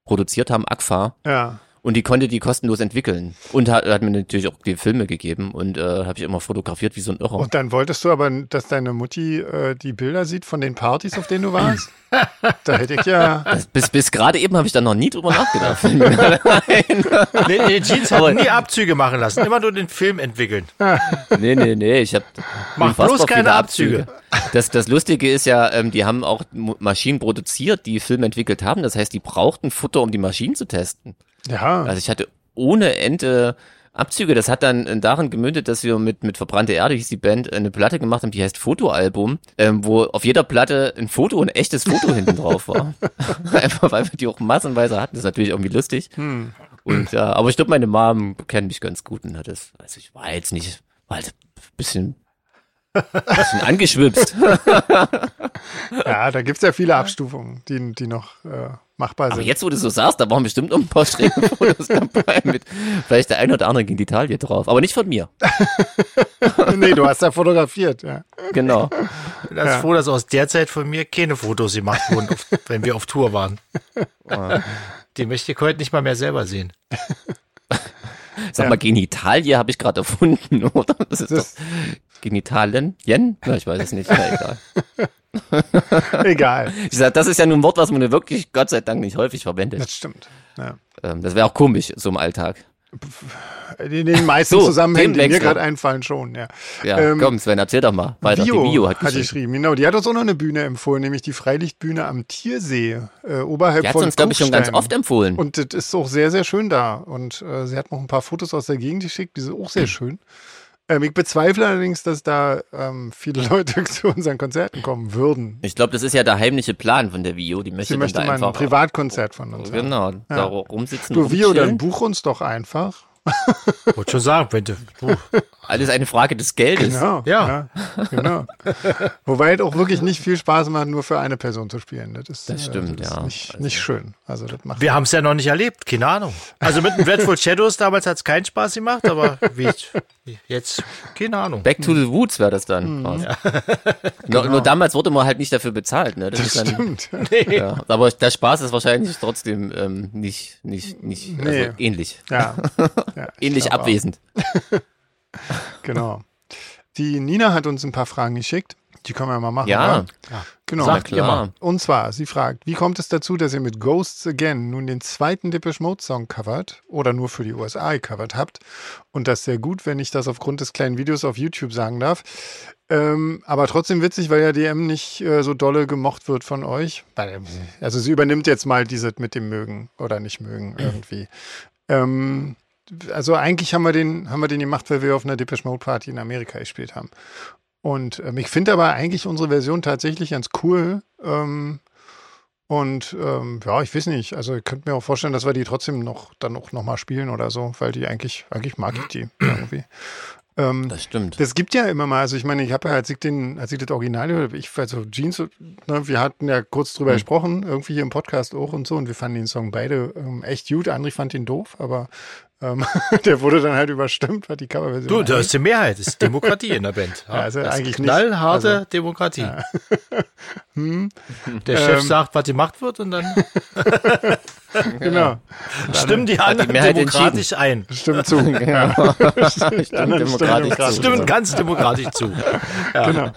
produziert haben, AGFA. Ja. Und die konnte die kostenlos entwickeln. Und hat, hat mir natürlich auch die Filme gegeben. Und äh, habe ich immer fotografiert wie so ein Irrer. Und dann wolltest du aber, dass deine Mutti äh, die Bilder sieht von den Partys, auf denen du warst? (laughs) da hätte ich ja. Das, bis bis gerade eben habe ich da noch nie drüber nachgedacht. (laughs) Fällt mir gerade ein. Nee, nee, Jeans hat nie Abzüge machen lassen, immer nur den Film entwickeln. (laughs) Nee, nee, nee, ich habe Mach bloß keine Abzüge. Das, das Lustige ist ja, ähm, die haben auch Maschinen produziert, die Filme entwickelt haben. Das heißt, die brauchten Futter, um die Maschinen zu testen. Ja. Also ich hatte ohne Ende Abzüge. Das hat dann äh, darin gemündet, dass wir mit, mit Verbrannte Erde, hieß die Band, eine Platte gemacht haben, die heißt Fotoalbum, ähm, wo auf jeder Platte ein Foto, ein echtes Foto (laughs) hinten drauf war. (laughs) Einfach weil wir die auch massenweise hatten. Das ist natürlich irgendwie lustig. Hm. Und ja, aber ich glaube, meine Mom kennt mich ganz gut und hat das, also ich war jetzt nicht, war halt ein bisschen, bisschen angeschwipst. (laughs) Ja, da gibt's ja viele Abstufungen, die, die noch äh, machbar Aber sind. jetzt, wo du so sagst, da waren bestimmt noch ein paar schräge Fotos dabei mit vielleicht der ein oder andere Taille drauf. Aber nicht von mir. (laughs) nee, du hast ja fotografiert, ja. Genau. Ich bin ganz froh, dass aus der Zeit von mir keine Fotos gemacht wurden, auf, (laughs) wenn wir auf Tour waren. Die möchte ich heute nicht mal mehr selber sehen. Sag mal, Genitalie habe ich gerade erfunden, (laughs) oder? Das ist Das- doch Genitalien? Jen? Na, ich weiß es nicht. Ja, egal. (laughs) Egal. (laughs) Ich sag, das ist ja nun ein Wort, was man wirklich Gott sei Dank nicht häufig verwendet. Das stimmt. Ja. Ähm, das wäre auch komisch, so im Alltag. In den meisten (laughs) So, Zusammenhängen, die mir gerade einfallen, schon, ja. Ja, Ähm, komm, Sven, erzähl doch mal. Weiter. Vio, die Vio hat hat geschrieben. Genau, die hat uns auch noch eine Bühne empfohlen, nämlich die Freilichtbühne am Tiersee, äh, oberhalb Die hat von uns, glaube ich, schon ganz oft empfohlen. Und das ist auch sehr, sehr schön da. Und äh, sie hat noch ein paar Fotos aus der Gegend geschickt, die sind auch sehr (clears throat) schön. Ähm, ich bezweifle allerdings, dass da ähm, viele (laughs) Leute zu unseren Konzerten kommen würden. ich glaube, das ist ja der heimliche Plan von der Vio. Die möchte Sie möchte da mal ein Privatkonzert von uns haben. Genau, da rumsitzen. Du, Vio, dann buch uns doch einfach. (laughs) Wollte schon sagen, wenn du, puh, Alles eine Frage des Geldes. Genau. Ja. ja genau. Wobei es auch wirklich nicht viel Spaß macht, nur für eine Person zu spielen. Das ist, Das stimmt, das ist ja. Nicht, nicht schön. Also das macht wir haben es ja noch nicht erlebt, keine Ahnung. Also mit dem Dreadful Shadows damals hat es keinen Spaß gemacht, aber wie jetzt, keine Ahnung. Back to the Woods wäre das dann. Mhm. quasi. (laughs) nur, nur damals wurde man halt nicht dafür bezahlt. Ne? Das, das ist dann, stimmt. (laughs) ja. Aber der Spaß ist wahrscheinlich trotzdem ähm, nicht, nicht, nicht also Nee. ähnlich. Ja. Ja ich Ähnlich abwesend. (laughs) Genau. Die Nina hat uns ein paar Fragen geschickt. Die können wir mal machen. Ja. oder? Genau. Sagt ihr mal. Und zwar, sie fragt, wie kommt es dazu, dass ihr mit Ghosts Again nun den zweiten Depeche Mode Song covert oder nur für die USA gecovert habt? Und das sehr gut, wenn ich das aufgrund des kleinen Videos auf YouTube sagen darf. Ähm, aber trotzdem witzig, weil ja DM nicht äh, so dolle gemocht wird von euch. Weil, Also sie übernimmt jetzt mal diese mit dem Mögen oder nicht mögen (clears throat) irgendwie. Ähm, also eigentlich haben wir den, haben wir den gemacht, weil wir auf einer Depeche Mode Party in Amerika gespielt haben. Und ähm, ich finde aber eigentlich unsere Version tatsächlich ganz cool. Ähm, und ähm, ja, ich weiß nicht. Also ich könnte mir auch vorstellen, dass wir die trotzdem noch dann auch noch mal spielen oder so, weil die eigentlich, eigentlich mag ich die (clears throat) irgendwie. Ähm, Das stimmt. das gibt ja immer mal, also ich meine, ich habe ja, als ich den, als ich das Original hörte, ich, also Jeans, ne, wir hatten ja kurz drüber gesprochen, irgendwie hier im Podcast auch und so, und wir fanden den Song beide ähm, echt gut. André fand ihn doof, aber ähm, (laughs) der wurde dann halt überstimmt, hat die Coverversion. Du, da angeht. ist die Mehrheit, das ist Demokratie in der Band. (laughs) Ja, also das ist eigentlich nicht. knallharte Also- Demokratie. (laughs) Der Chef Ähm. sagt, was gemacht wird und dann Genau. stimmen die die anderen Mehrheit demokratisch ein. Stimmt zu. Ja. Stimmt, anderen demokratisch demokratisch. zu. Stimmen ganz demokratisch zu. Ja. Genau.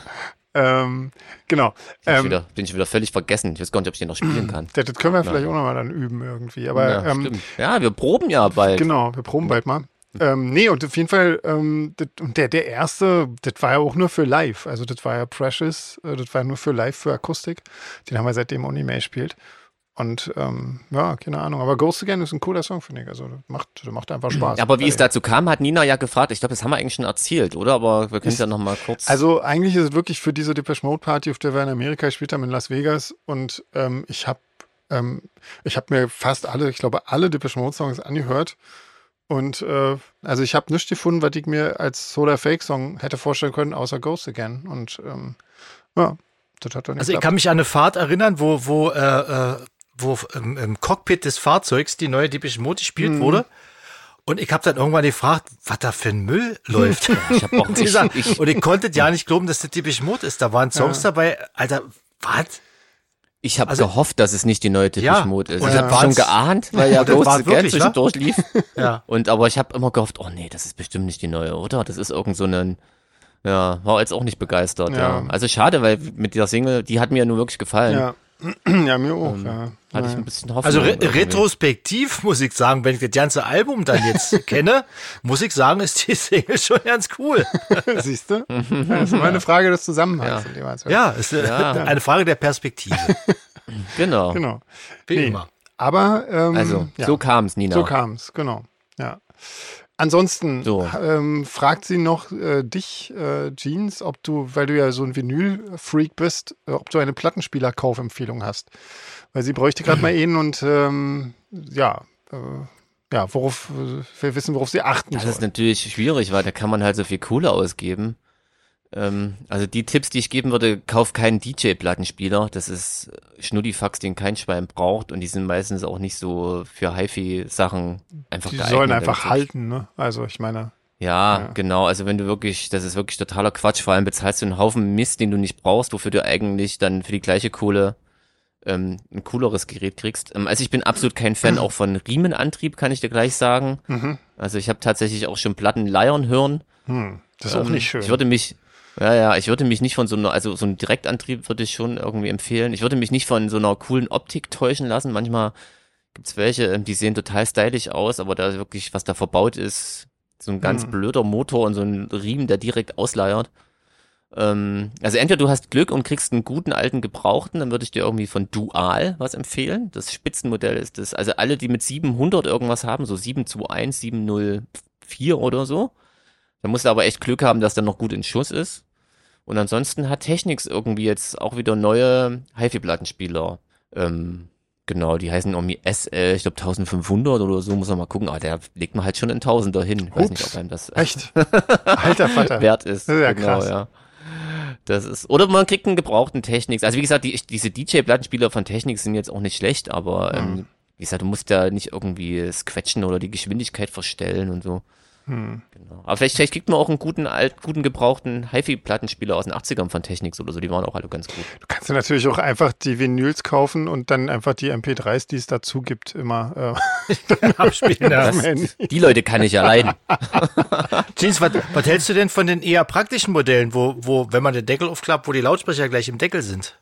Ähm, genau. Bin ich, Ähm, wieder, bin ich wieder völlig vergessen. Ich weiß gar nicht, ob ich den noch spielen kann. das, das können wir vielleicht auch nochmal dann üben irgendwie. Aber Ja, ähm, ja, wir proben ja bald. Genau, wir proben bald mal. Ähm, nee, und auf jeden Fall, ähm, das, und der, der erste, das war ja auch nur für live. Also das war ja Precious, äh, das war ja nur für live, für Akustik. Den haben wir seitdem auch nicht mehr gespielt. Und ähm, ja, keine Ahnung. Aber Ghost Again ist ein cooler Song, finde ich. Also das macht, macht einfach Spaß. Ja, aber wie es dazu kam, hat Nina ja gefragt. Ich glaube, das haben wir eigentlich schon erzählt, oder? Aber wir können es ja noch mal kurz. Also eigentlich ist es wirklich für diese Depeche Mode Party, auf der wir in Amerika gespielt haben, in Las Vegas. Und ähm, ich habe ähm, ich habe mir fast alle, ich glaube alle Depeche Mode Songs angehört. Und äh, also ich habe nichts gefunden, was ich mir als Solar Fake Song hätte vorstellen können, außer Ghost Again. Und ähm, ja, das hat dann Also ich kann mich an eine Fahrt erinnern, wo, wo, äh, äh, wo im, im Cockpit des Fahrzeugs die neue Depeche Mode gespielt Mhm. wurde. Und ich habe dann irgendwann gefragt, was da für ein Müll läuft. (laughs) ich habe auch (laughs) ich, und ich konnte ja nicht glauben, dass das Depeche Mode ist. Da waren Songs dabei, Alter, was? ich habe also- gehofft, dass es nicht die neue Depeche Ja, Mode ist. und ich habe schon geahnt, weil (laughs) ja wirklich, wa? zwischendurch lief. Ja. Und aber ich habe immer gehofft, oh nee, das ist bestimmt nicht die neue, oder? Das ist irgend so ein ja, war jetzt auch nicht begeistert, ja. Ja. Also schade, weil mit dieser Single, die hat mir ja nur wirklich gefallen. ja. Ja, mir auch. ja. Hatte ich ein bisschen Hoffnung. Also re retrospektiv muss ich sagen, wenn ich das ganze Album dann jetzt (laughs) kenne, muss ich sagen, ist die Single schon ganz cool. (laughs) Siehst du? Das ist immer eine Frage des Zusammenhangs. Ja. es. Ja, ist äh, Ja. eine Frage der Perspektive. (laughs) Genau. Genau. Wie Nee. immer. Aber ähm, Also, ja. so kam's, Nina. So kam es, genau. Ja. Ansonsten So. ähm, fragt sie noch äh, dich, äh, Jeans, ob du, weil du ja so ein Vinyl-Freak bist, äh, ob du eine Plattenspieler-Kaufempfehlung hast. Weil sie bräuchte gerade mal einen und ähm, ja, äh, ja, worauf äh, wir wissen, worauf sie achten Das soll. ist natürlich schwierig, weil da kann man halt so viel Kohle ausgeben. Ähm, also die Tipps, die ich geben würde, kauf keinen DJ-Plattenspieler. Das ist Schnuddifax, den kein Schwein braucht und die sind meistens auch nicht so für HiFi-Sachen einfach Die geeignet. sollen wenn einfach halten, ne? Also ich meine, Ja, Ja. genau. Also wenn du wirklich, das ist wirklich totaler Quatsch. Vor allem bezahlst du einen Haufen Mist, den du nicht brauchst, wofür du eigentlich dann für die gleiche Kohle ähm, ein cooleres Gerät kriegst. Ähm, also ich bin absolut kein Fan auch von Riemenantrieb, kann ich dir gleich sagen. mhm. Also ich habe tatsächlich auch schon Platten leiern hören. hm, das ist auch Ähm, nicht schön. Ich würde mich, ja, ja, ich würde mich nicht von so einer, also so einem Direktantrieb würde ich schon irgendwie empfehlen. Ich würde mich nicht von so einer coolen Optik täuschen lassen. Manchmal gibt's welche, ähm, die sehen total stylisch aus, aber da wirklich, was da verbaut ist, so ein ganz Hm. blöder Motor und so ein Riemen, der direkt ausleiert. Ähm, also entweder du hast Glück und kriegst einen guten alten Gebrauchten, dann würde ich dir irgendwie von Dual was empfehlen. Das Spitzenmodell ist das. Also alle, die mit 700 irgendwas haben, so 721, 704 oder so. Da musst du aber echt Glück haben, dass der noch gut in Schuss ist. Und ansonsten hat Technics irgendwie jetzt auch wieder neue HiFi-Plattenspieler. Ähm, genau, die heißen irgendwie SL, ich glaube 1500 oder so, muss man mal gucken. Ah, der legt man halt schon in Tausender hin. Ich weiß nicht, ob einem das (laughs) Echt? Alter Vater. (laughs) wert ist. Das ist ja genau, krass. ja. Das ist, oder man kriegt einen gebrauchten Technics. Also wie gesagt, die, diese DJ-Plattenspieler von Technics sind jetzt auch nicht schlecht, aber Hm. ähm, wie gesagt, du musst da nicht irgendwie squetschen oder die Geschwindigkeit verstellen und so. Hm. Genau. Aber vielleicht, vielleicht kriegt man auch einen guten, alt, guten gebrauchten HiFi-Plattenspieler aus den 80ern von Technics oder so. Die waren auch alle ganz gut. Du kannst ja natürlich auch einfach die Vinyls kaufen und dann einfach die MP3s, die es dazu gibt, immer äh, (laughs) Abspielen. Handy. Die Leute kann ich ja leiden. (laughs) Jeans, was, was hältst du denn von den eher praktischen Modellen, wo, wo, wenn man den Deckel aufklappt, wo die Lautsprecher gleich im Deckel sind?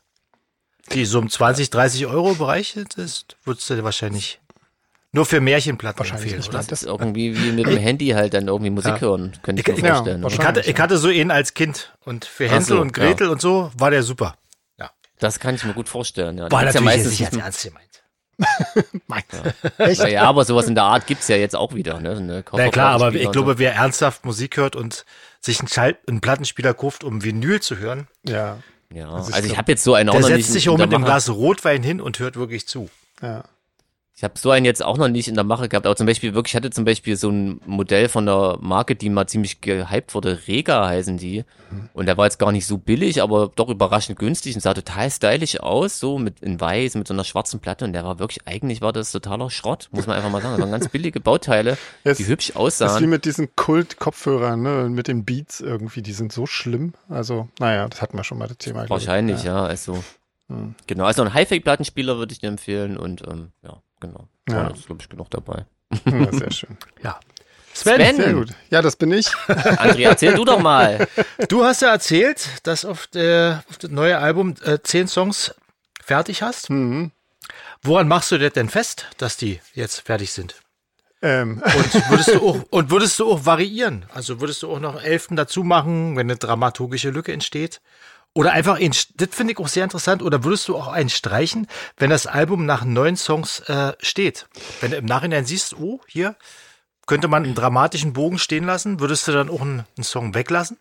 Die so im 20, 30 Euro Bereich das würdest du dir wahrscheinlich nur für Märchenplatten Wahrscheinlich empfehlen, nicht. oder? Das ist irgendwie wie mit dem Handy halt dann irgendwie Musik Ja. hören, könnte ich Ich- mir ja, vorstellen. Ich hatte, ich hatte so einen als Kind und für Hänsel so, und Gretel und so war der super. Ja. Das kann ich mir gut vorstellen. Ja. War gibt's ja natürlich meistens jetzt nicht ernst gemeint. (laughs) Echt? Ja, ja, aber sowas in der Art gibt's ja jetzt auch wieder. Ne? So eine Na klar, aber ich glaube, wer ernsthaft Musik hört und sich einen, Schall, einen Plattenspieler kauft, um Vinyl zu hören, Ja, so. ja. Also ich habe jetzt so einen der setzt sich auch mit einem. Glas Rotwein hin und hört wirklich zu. ja. Ich habe so einen jetzt auch noch nicht in der Mache gehabt, aber zum Beispiel wirklich, ich hatte zum Beispiel so ein Modell von der Marke, die mal ziemlich gehypt wurde, Rega heißen die. Mhm. Und der war jetzt gar nicht so billig, aber doch überraschend günstig und sah total stylisch aus, so mit in weiß, mit so einer schwarzen Platte. Und der war wirklich, eigentlich war das totaler Schrott, muss man einfach mal sagen. Das waren ganz billige Bauteile, Jetzt- die hübsch Das ist wie aussahen. mit diesen Kult-Kopfhörern, ne? Mit den Beats irgendwie, die sind so schlimm. Also, naja, das hatten wir schon mal das Thema. Wahrscheinlich, ja. Also, Hm. genau. Also ein Hi-Fi-Plattenspieler würde ich dir empfehlen und ähm, ja, genau. Ja. Das ist, glaube ich, genug dabei. Ja, sehr schön. (laughs) Ja. Sven, Sven. Sehr gut. Ja, das bin ich. (laughs) André, erzähl du doch mal. du hast ja erzählt, dass auf, der, auf das neue Album äh, zehn Songs fertig hast. Mhm. Woran machst du das denn fest, dass die jetzt fertig sind? Ähm, Und (laughs) würdest du auch, und würdest du auch variieren? Also würdest du auch noch Elften dazu machen, wenn eine dramaturgische Lücke entsteht? Oder einfach, einen, das finde ich auch sehr interessant, oder würdest du auch einen streichen, wenn das Album nach neun Songs äh, steht? Wenn du im Nachhinein siehst, oh, hier könnte man einen dramatischen Bogen stehen lassen, würdest du dann auch einen, einen Song weglassen?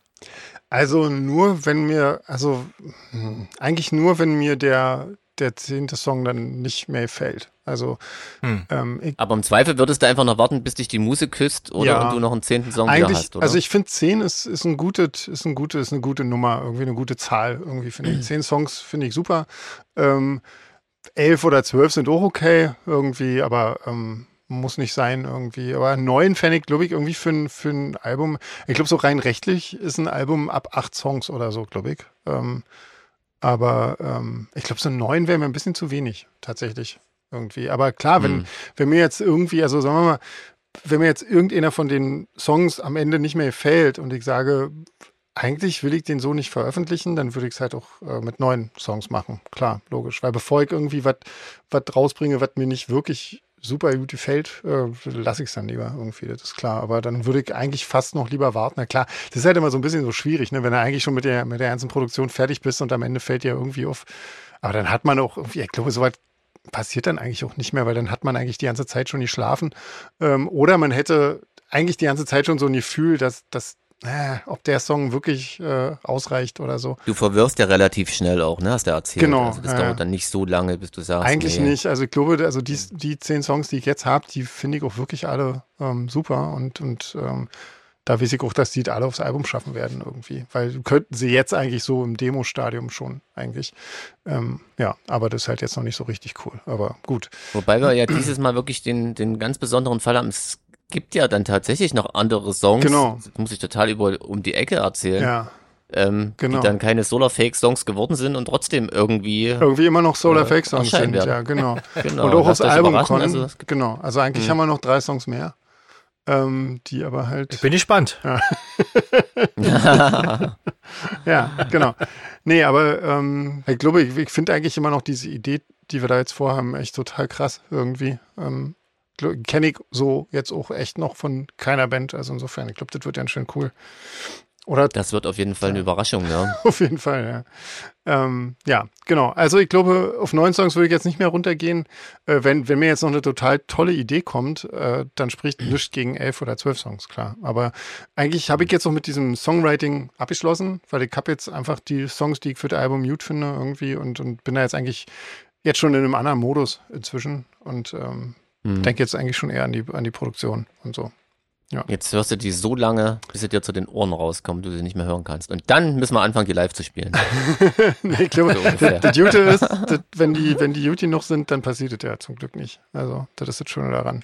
also nur, wenn mir, also hm, eigentlich nur, wenn mir der, der zehnte Song dann nicht mehr fällt. Also Hm. ähm, ich, Aber im Zweifel würdest du einfach noch warten, bis dich die Muse küsst oder Ja. und du noch einen zehnten Song wieder hast, oder? also ich finde zehn ist, ist ein gutes, ist ein gute, ist eine gute Nummer, irgendwie eine gute Zahl. Irgendwie finde ich. (clears throat) Zehn Songs finde ich super. Ähm, elf oder zwölf sind auch okay, irgendwie, aber ähm, muss nicht sein irgendwie. Aber neun fände ich, glaube ich, irgendwie für ein, für ein Album. Ich glaube, so rein rechtlich ist ein Album ab acht Songs oder so, glaube ich. Ähm, aber ähm, ich glaube, so neun wäre mir ein bisschen zu wenig, tatsächlich. Irgendwie. Aber klar, wenn, Hm. wenn mir jetzt irgendwie, also sagen wir mal, wenn mir jetzt irgendeiner von den Songs am Ende nicht mehr gefällt und ich sage, eigentlich will ich den so nicht veröffentlichen, dann würde ich es halt auch äh, mit neuen Songs machen. Klar, logisch. Weil bevor ich irgendwie was rausbringe, was mir nicht wirklich super gut gefällt, äh, lasse ich es dann lieber irgendwie, das ist klar. Aber dann würde ich eigentlich fast noch lieber warten. Na klar, das ist halt immer so ein bisschen so schwierig, ne? wenn du eigentlich schon mit der, mit der ganzen Produktion fertig bist und am Ende fällt dir irgendwie auf. Aber dann hat man auch irgendwie, ich glaube, soweit passiert dann eigentlich auch nicht mehr, weil dann hat man eigentlich die ganze Zeit schon geschlafen. Ähm, oder man hätte eigentlich die ganze Zeit schon so ein Gefühl, dass, dass äh, ob der Song wirklich äh, ausreicht oder so. Du verwirrst ja relativ schnell auch, ne? Hast du erzählt. Genau, Also das ja, dauert ja. dann nicht so lange, bis du sagst. Eigentlich nee. nicht. Also ich glaube, also die, die zehn Songs, die ich jetzt habe, die finde ich auch wirklich alle ähm, super und, und ähm, da weiß ich auch, dass die alle aufs Album schaffen werden irgendwie. Weil könnten sie jetzt eigentlich so im Demo-Stadium schon eigentlich. Ähm, ja, aber das ist halt jetzt noch nicht so richtig cool. Aber gut. Wobei wir ja dieses Mal wirklich den, den ganz besonderen Fall haben. Es gibt ja dann tatsächlich noch andere Songs. Genau. Das muss ich total über, um die Ecke erzählen. Ja, ähm, Genau. Die dann keine Solar-Fake-Songs geworden sind und trotzdem irgendwie. irgendwie immer noch Solar Äh, Fake Songs erscheinen sind. werden. Ja, genau. (laughs) Genau, und auch aufs Album kommen. also genau. Also eigentlich Mhm. haben wir noch drei Songs mehr. Ähm, die aber halt. Ich bin gespannt. (laughs) (laughs) Ja, genau. Nee, aber ähm, ich glaube, ich, ich finde eigentlich immer noch diese Idee, die wir da jetzt vorhaben, echt total krass irgendwie. Ähm, Kenne ich so jetzt auch echt noch von keiner Band. Also insofern, ich glaube, das wird ganz schön cool. Oder Das wird auf jeden Fall eine Überraschung, ja. (laughs) auf jeden Fall, ja. Ähm, ja, genau. Also ich glaube, auf neun Songs würde ich jetzt nicht mehr runtergehen. Äh, wenn, wenn mir jetzt noch eine total tolle Idee kommt, äh, dann spricht (clears throat) nichts gegen elf oder zwölf Songs, klar. Aber eigentlich habe ich jetzt noch mit diesem Songwriting abgeschlossen, weil ich habe jetzt einfach die Songs, die ich für das Album Mute finde, irgendwie und, und bin da jetzt eigentlich jetzt schon in einem anderen Modus inzwischen und ähm, Hm. denke jetzt eigentlich schon eher an die, an die Produktion und so. Jetzt hörst du die so lange, bis sie dir zu den Ohren rauskommen, du sie nicht mehr hören kannst. Und dann müssen wir anfangen, die live zu spielen. (laughs) nee, ich glaube, So das Gute ist, das, wenn die, wenn die Juti noch sind, dann passiert das ja zum Glück nicht. Also, das ist das Schöne daran.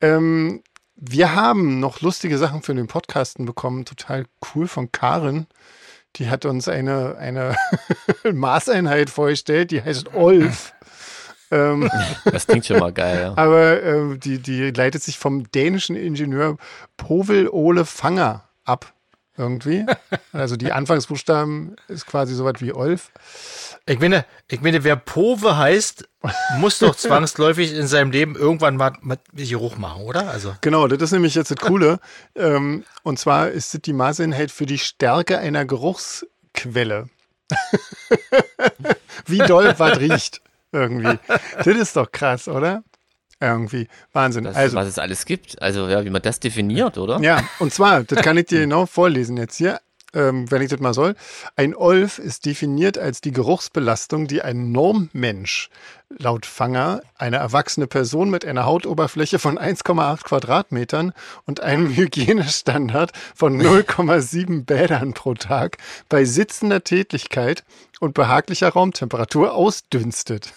Ähm, wir haben noch lustige Sachen für den Podcasten bekommen, total cool von Karin. Die hat uns eine, eine (laughs) Maßeinheit vorgestellt, die heißt Olf. Ähm, Das klingt schon mal geil, ja. aber ähm, die, die leitet sich vom dänischen Ingenieur Povel Ole Fanger ab. Irgendwie. Also die Anfangsbuchstaben ist quasi so was wie Olf. Ich meine, ich meine, wer Pove heißt, muss doch zwangsläufig in seinem Leben irgendwann mal mal Geruch machen, oder? Also. Genau, das ist nämlich jetzt das Coole. ähm, und zwar ist das die Maßeinheit für die Stärke einer Geruchsquelle. (laughs) Wie doll was riecht. Irgendwie. (laughs) Das ist doch krass, oder? Irgendwie. Wahnsinn. Das, also, was es alles gibt. Also, ja, wie man das definiert, oder? Ja, und zwar, das kann ich dir (laughs) genau vorlesen jetzt hier, ähm, wenn ich das mal soll. Ein Olf ist definiert als die Geruchsbelastung, die ein Normmensch laut Fanger, eine erwachsene Person mit einer Hautoberfläche von 1,8 Quadratmetern und einem (laughs) Hygienestandard von 0,7 Bädern pro Tag bei sitzender Tätigkeit und behaglicher Raumtemperatur ausdünstet.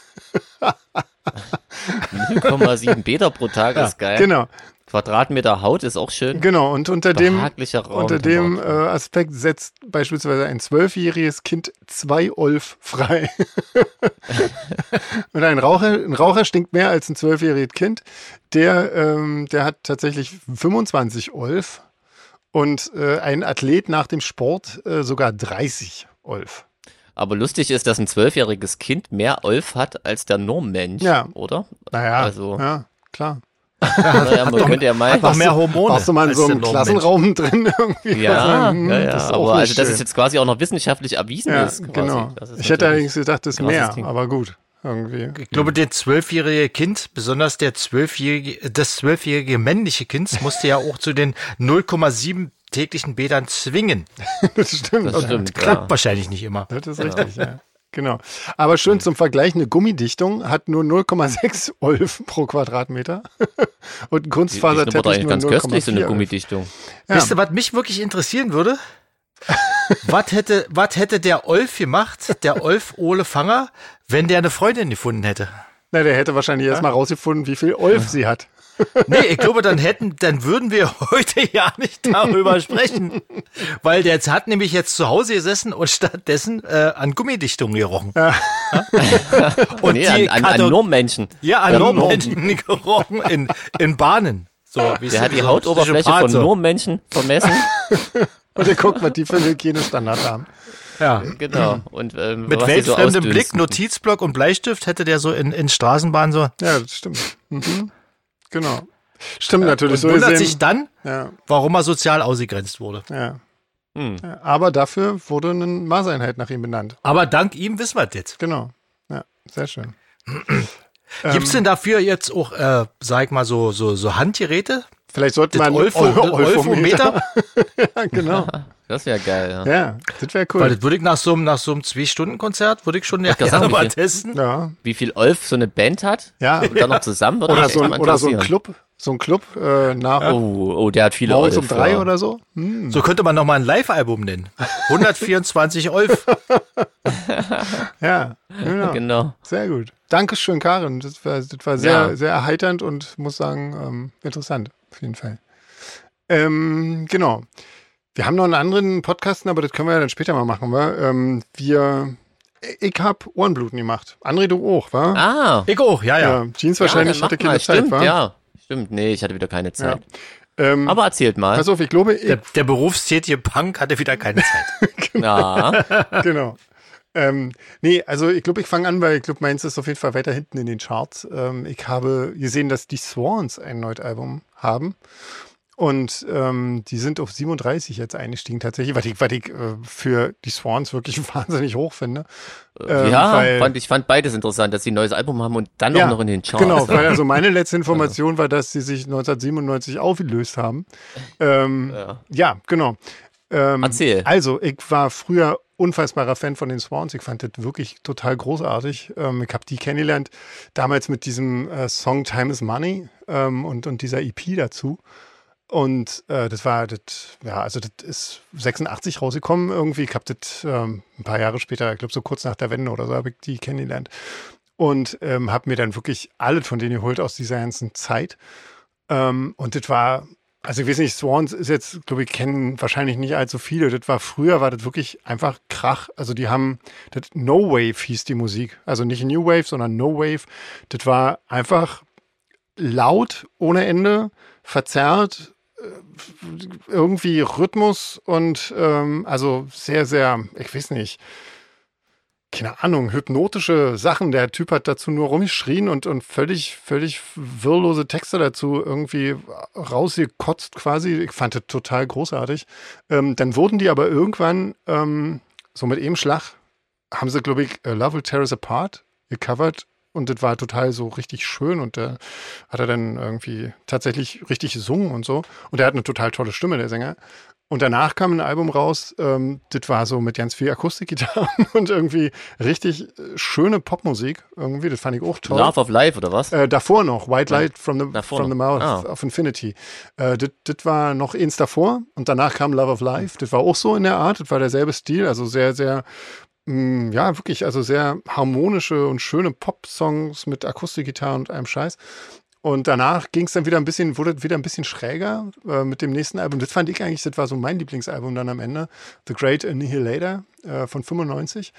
(laughs) 0,7 Meter pro Tag ist geil. Genau, Quadratmeter Haut ist auch schön. genau. Und unter dem. Unter dem äh, Aspekt setzt beispielsweise ein zwölfjähriges Kind zwei Olf frei. (laughs) Und ein Raucher, ein Raucher stinkt mehr als ein zwölfjähriges Kind. Der, ähm, der hat tatsächlich 25 Olf. Und äh, ein Athlet nach dem Sport äh, sogar 30 Olf. Aber lustig ist, dass ein zwölfjähriges Kind mehr Olf hat als der Normmensch, Ja. oder? Naja, Also- ja, klar. (laughs) Naja, man könnte ja mal. Noch mehr Hormone. Warst du mal in so einem. Klassenraum (laughs) drin irgendwie? Ja, Hm, ja, ja. das aber also, dass es jetzt quasi auch noch wissenschaftlich erwiesen Ja, ist. Quasi. genau. Das ist Ich hätte allerdings gedacht, das ist mehr, Ding. aber gut. Irgendwie. Ich glaube, der zwölfjährige Kind, besonders der zwölfjährige, das zwölfjährige männliche Kind, musste ja auch zu den 0,7 täglichen Bädern zwingen. (laughs) Das stimmt. Das Und stimmt, Klappt ja. wahrscheinlich nicht immer. Das ist richtig, ja. Genau. Aber schön zum Vergleich, eine Gummidichtung hat nur 0,6 (laughs) Olf pro Quadratmeter. (laughs) Und ein die Kunstfaserteppich nur ganz 0,4 köstlich, so eine Olf. Gummidichtung. Ja. Wisst ihr, was mich wirklich interessieren würde? (laughs) was hätte, was hätte der Olf gemacht, der Olf Ole Fanger, wenn der eine Freundin gefunden hätte? Na, der hätte wahrscheinlich erst mal rausgefunden, wie viel Olf sie hat. Nee, ich glaube, dann hätten, dann würden wir (laughs) heute ja nicht darüber sprechen. Weil der hat nämlich jetzt zu Hause gesessen und stattdessen äh, an Gummidichtung gerochen. und Nee, an, an, an Kato- Normmenschen. ja, an Ja, Normmenschen (laughs) gerochen in, in Bahnen. So, wie Der so- hat die so Hautoberfläche von. Normmenschen vermessen. (laughs) Und ihr guckt, was die für einen Hygienestandard haben. Ja. genau. Und, ähm, Mit die so weltfremdem Blick. Notizblock und Bleistift hätte der so in, in Straßenbahn so. Ja, das stimmt. Mhm. Genau. Stimmt natürlich. Und So wundert gesehen. sich dann, Ja, warum er sozial ausgegrenzt wurde. ja. Hm. Aber dafür wurde eine Maßeinheit nach ihm benannt. Aber dank ihm wissen wir das jetzt. Genau. Ja, sehr schön. (clears throat) Gibt's denn dafür jetzt auch, äh, sag ich mal, so, so, so Handgeräte? Vielleicht sollte Das man Olfo-. Olfometer? (laughs) ja, genau. (laughs) Das wäre geil, ja. Ja, das wäre Weil cool. das würde ich nach so einem, nach so einem Zwei-Stunden-Konzert, würde ich schon ja gerne (laughs) mal testen. Ja. Wie viel Olf so eine Band hat? Ja. Und dann noch zusammen würde Oder so, ein, oder so ein. Club, so ein Club äh, nach Oh, oh, der hat viele morgens Olf. um drei ja. oder so. Hm. So könnte man noch mal ein Live-Album nennen. 124 Olf. (laughs) Ja, genau. Genau. Sehr gut. Dankeschön, Karin. Das war, das war sehr, Ja. sehr erheiternd und muss sagen, ähm, interessant. Auf jeden Fall. Ähm, genau. Wir haben noch einen anderen Podcasten, aber das können wir ja dann später mal machen, wa? Ähm, wir, ich hab Ohrenbluten gemacht. André, du auch, wa? Ah. Ich auch, ja, ja. Ja, Jeans wahrscheinlich ja, hatte keine mal. Zeit, Stimmt, wa? ja. Stimmt, nee, ich hatte wieder keine Zeit. Ähm, Aber erzählt mal. pass auf, ich glaube, ich, Der, der berufstätige Punk hatte wieder keine Zeit. (laughs) ja. (laughs) genau. Ähm, nee, also ich glaube, ich fange an, weil ich glaube, meins ist auf jeden Fall weiter hinten in den Charts. Ähm, ich habe gesehen, dass die Swans ein neues Album haben. Und ähm, die sind auf 37 jetzt eingestiegen tatsächlich, was ich, was ich äh, für die Swans wirklich (laughs) wahnsinnig hoch finde. Ähm, ja, weil- fand, ich fand beides interessant, dass sie ein neues Album haben und dann Ja, auch noch in den Charts. Genau, weil also meine letzte Information war, dass sie sich 1997 aufgelöst haben. Ähm, Ja. ja, genau. Ähm, Erzähl. Also, ich war früher unfassbarer Fan von den Swans. Ich fand das wirklich total großartig. Ähm, ich habe die kennengelernt, damals mit diesem äh, Song Time is Money ähm, und, und dieser EP dazu. Und äh, das war, das, ja, also das ist 86 rausgekommen irgendwie. Ich habe das ähm, ein paar Jahre später, ich glaube so kurz nach der Wende oder so, habe ich die kennengelernt. Und ähm, habe mir dann wirklich alles von denen geholt aus dieser ganzen Zeit. Ähm, und das war, also ich weiß nicht, Swans ist jetzt, glaube ich, kennen wahrscheinlich nicht allzu viele. Das war früher, war das wirklich einfach Krach. Also die haben, das No Wave hieß die Musik. Also nicht New Wave, sondern No Wave. Das war einfach laut ohne Ende, verzerrt, irgendwie Rhythmus und ähm, also sehr, sehr, ich weiß nicht, keine Ahnung, hypnotische Sachen. Der Typ hat dazu nur rumgeschrien und, und völlig, völlig wirrlose Texte dazu irgendwie rausgekotzt quasi. Ich fand das total großartig. Ähm, dann wurden die aber irgendwann ähm, so mit eben Schlag, haben sie, glaube ich, Love Will Tear Us Apart gecovert und das war total so richtig schön und da hat er dann irgendwie tatsächlich richtig gesungen und so. Und er hat eine total tolle Stimme, der Sänger. Und danach kam ein Album raus, ähm, das war so mit ganz viel Akustikgitarren (laughs) und irgendwie richtig äh, schöne Popmusik irgendwie, das fand ich auch toll. Love of Life oder was? Äh, davor noch, White Light from the, Davor from the. Mouth Ah. of Infinity. Äh, das das war noch eins davor und danach kam Love of Life. Das war auch so in der Art, das war derselbe Stil, also sehr, sehr, ja, wirklich, also sehr harmonische und schöne Pop-Songs mit Akustikgitarre und einem Scheiß. Und danach ging es dann wieder ein bisschen, wurde wieder ein bisschen schräger äh, mit dem nächsten Album. Das fand ich eigentlich, das war so mein Lieblingsalbum dann am Ende. The Great Annihilator äh, von 95.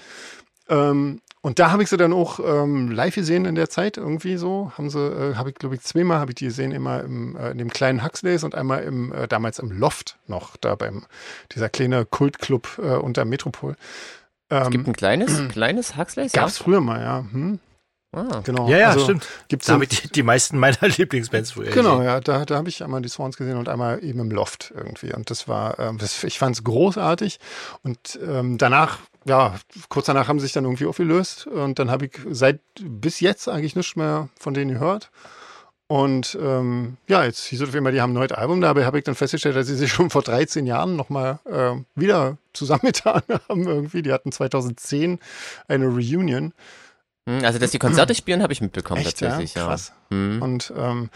Ähm, und da habe ich sie dann auch ähm, live gesehen in der Zeit irgendwie so. Haben sie, äh, habe ich glaube ich zweimal habe ich die gesehen, immer im, äh, in dem kleinen Huxleys und einmal im äh, damals im Loft noch da beim dieser kleine Kultclub äh, unter Metropol. Es Ähm, gibt ein kleines, (clears throat) kleines Huxleys, ja? gab's früher mal, ja. Hm, Ah. genau. Ja, ja, Also stimmt. Gibt's Da habe ich die, die meisten meiner (laughs) Lieblingsbands früher Genau, gesehen. ja, da, da habe ich einmal die Swans gesehen und einmal eben im Loft irgendwie. Und das war, ähm, das, ich fand es großartig. Und ähm, danach, ja, kurz danach haben sie sich dann irgendwie aufgelöst. Und dann habe ich seit bis jetzt eigentlich nichts mehr von denen gehört. Und ähm, ja, jetzt hieß es auf einmal, die haben ein neues Album. Dabei habe ich dann festgestellt, dass sie sich schon vor 13 Jahren nochmal äh, wieder zusammengetan (laughs) haben irgendwie. Die hatten 2010 eine Reunion. Hm, Also, dass die Konzerte spielen, habe ich mitbekommen Echt, tatsächlich, ja? ja. Krass. Hm. Und ähm,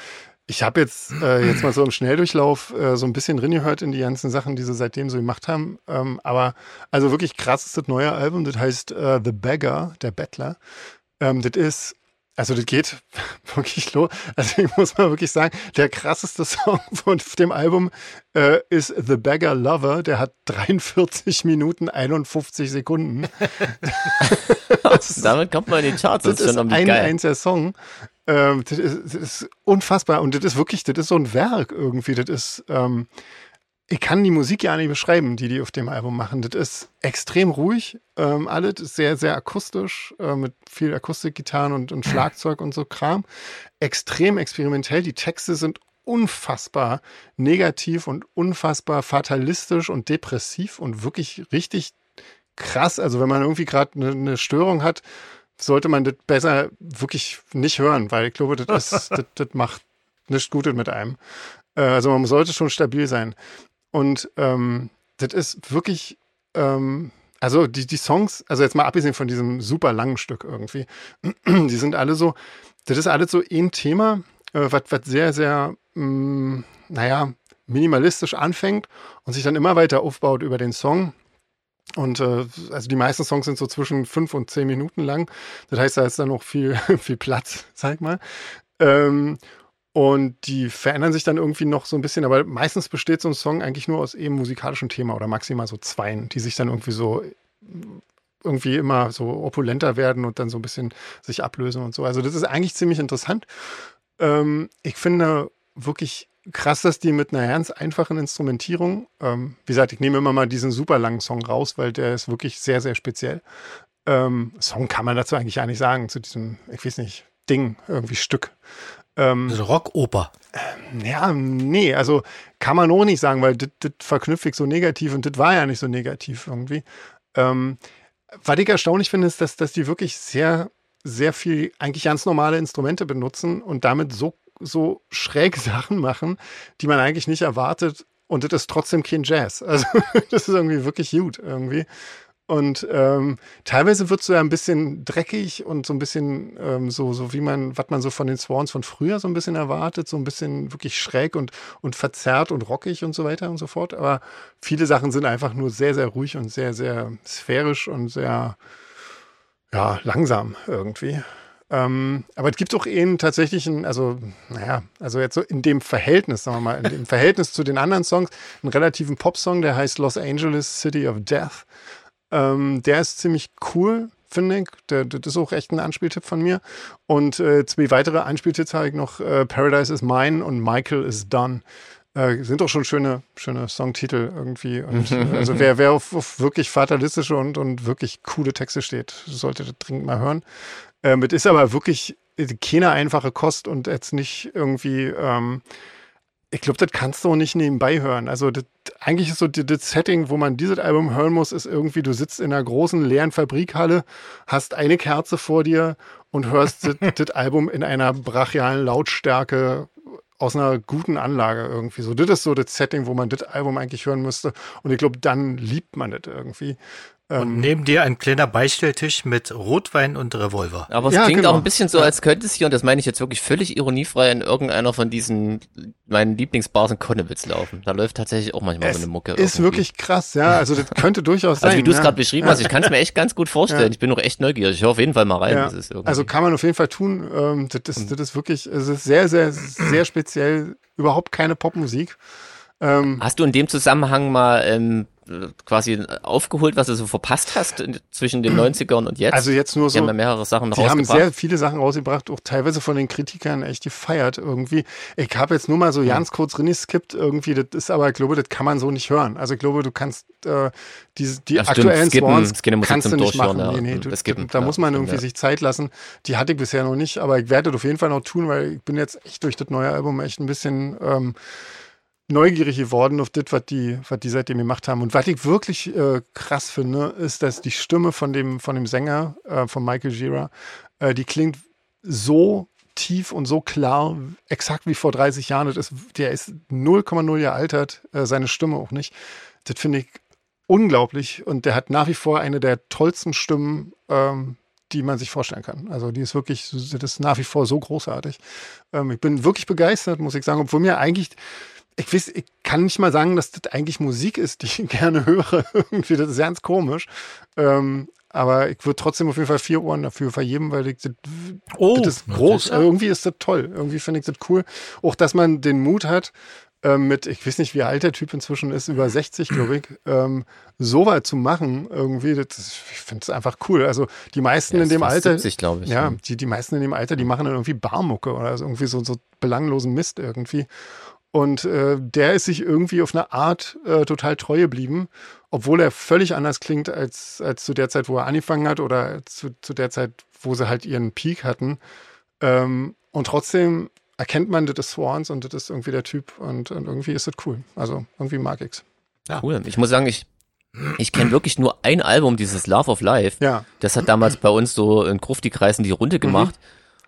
ich habe jetzt, äh, jetzt mal so im Schnelldurchlauf äh, so ein bisschen reingehört in die ganzen Sachen, die sie seitdem so gemacht haben. Ähm, aber also wirklich krass ist das neue Album, das heißt äh, The Beggar, der Bettler. Ähm, das ist, also das geht (laughs) wirklich los. Also ich muss mal wirklich sagen, der krasseste Song von dem Album äh, ist The Beggar Lover. Der hat 43 Minuten 51 Sekunden. (laughs) Damit kommt man in die Charts, das, Das ist schon ein geil. einziger Song. Ähm, das, ist, das ist unfassbar. Und das ist wirklich, das ist so ein Werk irgendwie. Das ist, ähm, ich kann die Musik ja nicht beschreiben, die die auf dem Album machen. Das ist extrem ruhig. Ähm, alles ist sehr, sehr akustisch, äh, mit viel Akustikgitarren und, und Schlagzeug und so Kram. Extrem experimentell. Die Texte sind unfassbar negativ und unfassbar fatalistisch und depressiv und wirklich richtig krass. Also wenn man irgendwie gerade eine, eine Störung hat, sollte man das besser wirklich nicht hören, weil ich glaube, das, ist, (laughs) das, das macht nichts Gutes mit einem. Äh, also man sollte schon stabil sein. Und ähm, das ist wirklich, ähm, also die, die Songs, also jetzt mal abgesehen von diesem super langen Stück irgendwie, (clears throat) die sind alle so, das ist alles so ein Thema, äh, was sehr, sehr, mh, mm, naja, minimalistisch anfängt und sich dann immer weiter aufbaut über den Song. Und äh, also die meisten Songs sind so zwischen fünf und zehn Minuten lang. Das heißt, da ist dann noch viel, (laughs) viel Platz, sag mal. Ähm, und die verändern sich dann irgendwie noch so ein bisschen, aber meistens besteht so ein Song eigentlich nur aus eben musikalischem Thema oder maximal so zweien, die sich dann irgendwie so irgendwie immer so opulenter werden und dann so ein bisschen sich ablösen und so. Also das ist eigentlich ziemlich interessant. Ähm, ich finde wirklich krass, dass die mit einer ganz einfachen Instrumentierung, ähm, wie gesagt, ich nehme immer mal diesen super langen Song raus, weil der ist wirklich sehr, sehr speziell. Ähm, Song kann man dazu eigentlich gar nicht sagen, zu diesem, ich weiß nicht, Ding, irgendwie Stück. Ähm, also Rockoper. Ähm, ja, nee, also kann man auch nicht sagen, weil das verknüpfe ich so negativ und das war ja nicht so negativ irgendwie. Ähm, was ich erstaunlich finde, ist, dass, dass die wirklich sehr, sehr viel eigentlich ganz normale Instrumente benutzen und damit so, so schräg (laughs) Sachen machen, die man eigentlich nicht erwartet. Und das ist trotzdem kein Jazz. Also (laughs) das ist irgendwie wirklich gut irgendwie. Und ähm, teilweise wird es so ja ein bisschen dreckig und so ein bisschen ähm, so, so wie man, was man so von den Swans von früher so ein bisschen erwartet, so ein bisschen wirklich schräg und, und verzerrt und rockig und so weiter und so fort. Aber viele Sachen sind einfach nur sehr, sehr ruhig und sehr, sehr sphärisch und sehr, ja, langsam irgendwie. Ähm, aber es gibt auch eben tatsächlich ein, also, naja, also jetzt so in dem Verhältnis, sagen wir mal, in dem (laughs) Verhältnis zu den anderen Songs, einen relativen Popsong, der heißt Los Angeles City of Death. Ähm, der ist ziemlich cool, finde ich. Der, das ist auch echt ein Anspieltipp von mir. Und äh, zwei weitere Anspieltipps habe ich noch. Äh, Paradise is Mine und Michael is Done. Äh, sind doch schon schöne, schöne Songtitel irgendwie. (laughs) Und, äh, also wer, wer auf, auf, wirklich fatalistische und, und wirklich coole Texte steht, sollte das dringend mal hören. Ähm, es ist aber wirklich keine einfache Kost und jetzt nicht irgendwie ähm, ich glaube, das kannst du auch nicht nebenbei hören. Also das, eigentlich ist so das Setting, wo man dieses Album hören muss, ist irgendwie, du sitzt in einer großen leeren Fabrikhalle, hast eine Kerze vor dir und hörst (laughs) das Album in einer brachialen Lautstärke aus einer guten Anlage irgendwie. So, das ist so das Setting, wo man das Album eigentlich hören müsste. Und ich glaube, dann liebt man das irgendwie. Und ähm, neben dir ein kleiner Beistelltisch mit Rotwein und Revolver. Aber es ja, klingt genau. auch ein bisschen so, als könnte es hier, und das meine ich jetzt wirklich völlig ironiefrei, in irgendeiner von diesen meinen Lieblingsbars in Konnewitz laufen. Da läuft tatsächlich auch manchmal es so eine Mucke. Ist irgendwie. wirklich krass, ja. Also das könnte durchaus sein. (laughs) Also wie du es ja. gerade beschrieben hast, ich kann es mir echt ganz gut vorstellen. Ja. Ich bin auch echt neugierig. Ich höre auf jeden Fall mal rein. Ja. also kann man auf jeden Fall tun. Ähm, das, ist, das ist wirklich, es ist sehr, sehr, sehr speziell. Überhaupt keine Popmusik. Ähm, Hast du in dem Zusammenhang mal ähm, quasi aufgeholt, was du so verpasst hast zwischen den 90ern und jetzt? Also jetzt nur so. Die haben ja mehrere Sachen die rausgebracht. Die haben sehr viele Sachen rausgebracht, auch teilweise von den Kritikern echt gefeiert irgendwie. Ich habe jetzt nur mal so ganz kurz skippt irgendwie, das ist aber, ich glaube, das kann man so nicht hören. Also ich glaube, du kannst äh, die, die ja, aktuellen skippen, Swans skippen kannst du nicht machen. Ja. Nee, nee, du, skippen, da ja, muss man irgendwie sich Zeit lassen. Die hatte ich bisher noch nicht, aber ich werde das auf jeden Fall noch tun, weil ich bin jetzt echt durch das neue Album echt ein bisschen ähm, neugierig geworden auf das, was die, was die seitdem gemacht haben. Und was ich wirklich äh, krass finde, ist, dass die Stimme von dem, von dem Sänger, äh, von Michael Gira, äh, die klingt so tief und so klar, exakt wie vor 30 Jahren. Das ist, der ist 0,0 Jahre altert, äh, seine Stimme auch nicht. Das finde ich unglaublich. Und der hat nach wie vor eine der tollsten Stimmen, ähm, die man sich vorstellen kann. Also die ist wirklich, das ist nach wie vor so großartig. Ähm, ich bin wirklich begeistert, muss ich sagen, obwohl mir eigentlich ich weiß, ich kann nicht mal sagen, dass das eigentlich Musik ist, die ich (laughs) gerne höre. Irgendwie, das ist ganz komisch. Ähm, aber ich würde trotzdem auf jeden Fall vier Ohren dafür vergeben, weil ich das, oh, das ist groß. Das ist, Irgendwie ist das toll. Irgendwie finde ich das cool. Auch, dass man den Mut hat, ähm, mit, ich weiß nicht, wie alt der Typ inzwischen ist, über 60, glaube ich, ähm, so weit zu machen, irgendwie, das, ich finde es einfach cool. Also die meisten ja, in dem Alter, 70, glaube ich. Ja, die, die meisten in dem Alter, die machen dann irgendwie Barmucke oder so, irgendwie so, so belanglosen Mist irgendwie. Und äh, der ist sich irgendwie auf eine Art äh, total treu geblieben, obwohl er völlig anders klingt als, als zu der Zeit, wo er angefangen hat oder zu, zu der Zeit, wo sie halt ihren Peak hatten. Ähm, und trotzdem erkennt man, das ist Swans und das ist irgendwie der Typ und, und irgendwie ist das cool. Also irgendwie mag ich's. Ja. Cool. Ich muss sagen, ich Ich kenne wirklich nur ein Album, dieses Love of Life. Ja. Das hat damals bei uns so in Grufti-Kreisen die Runde gemacht.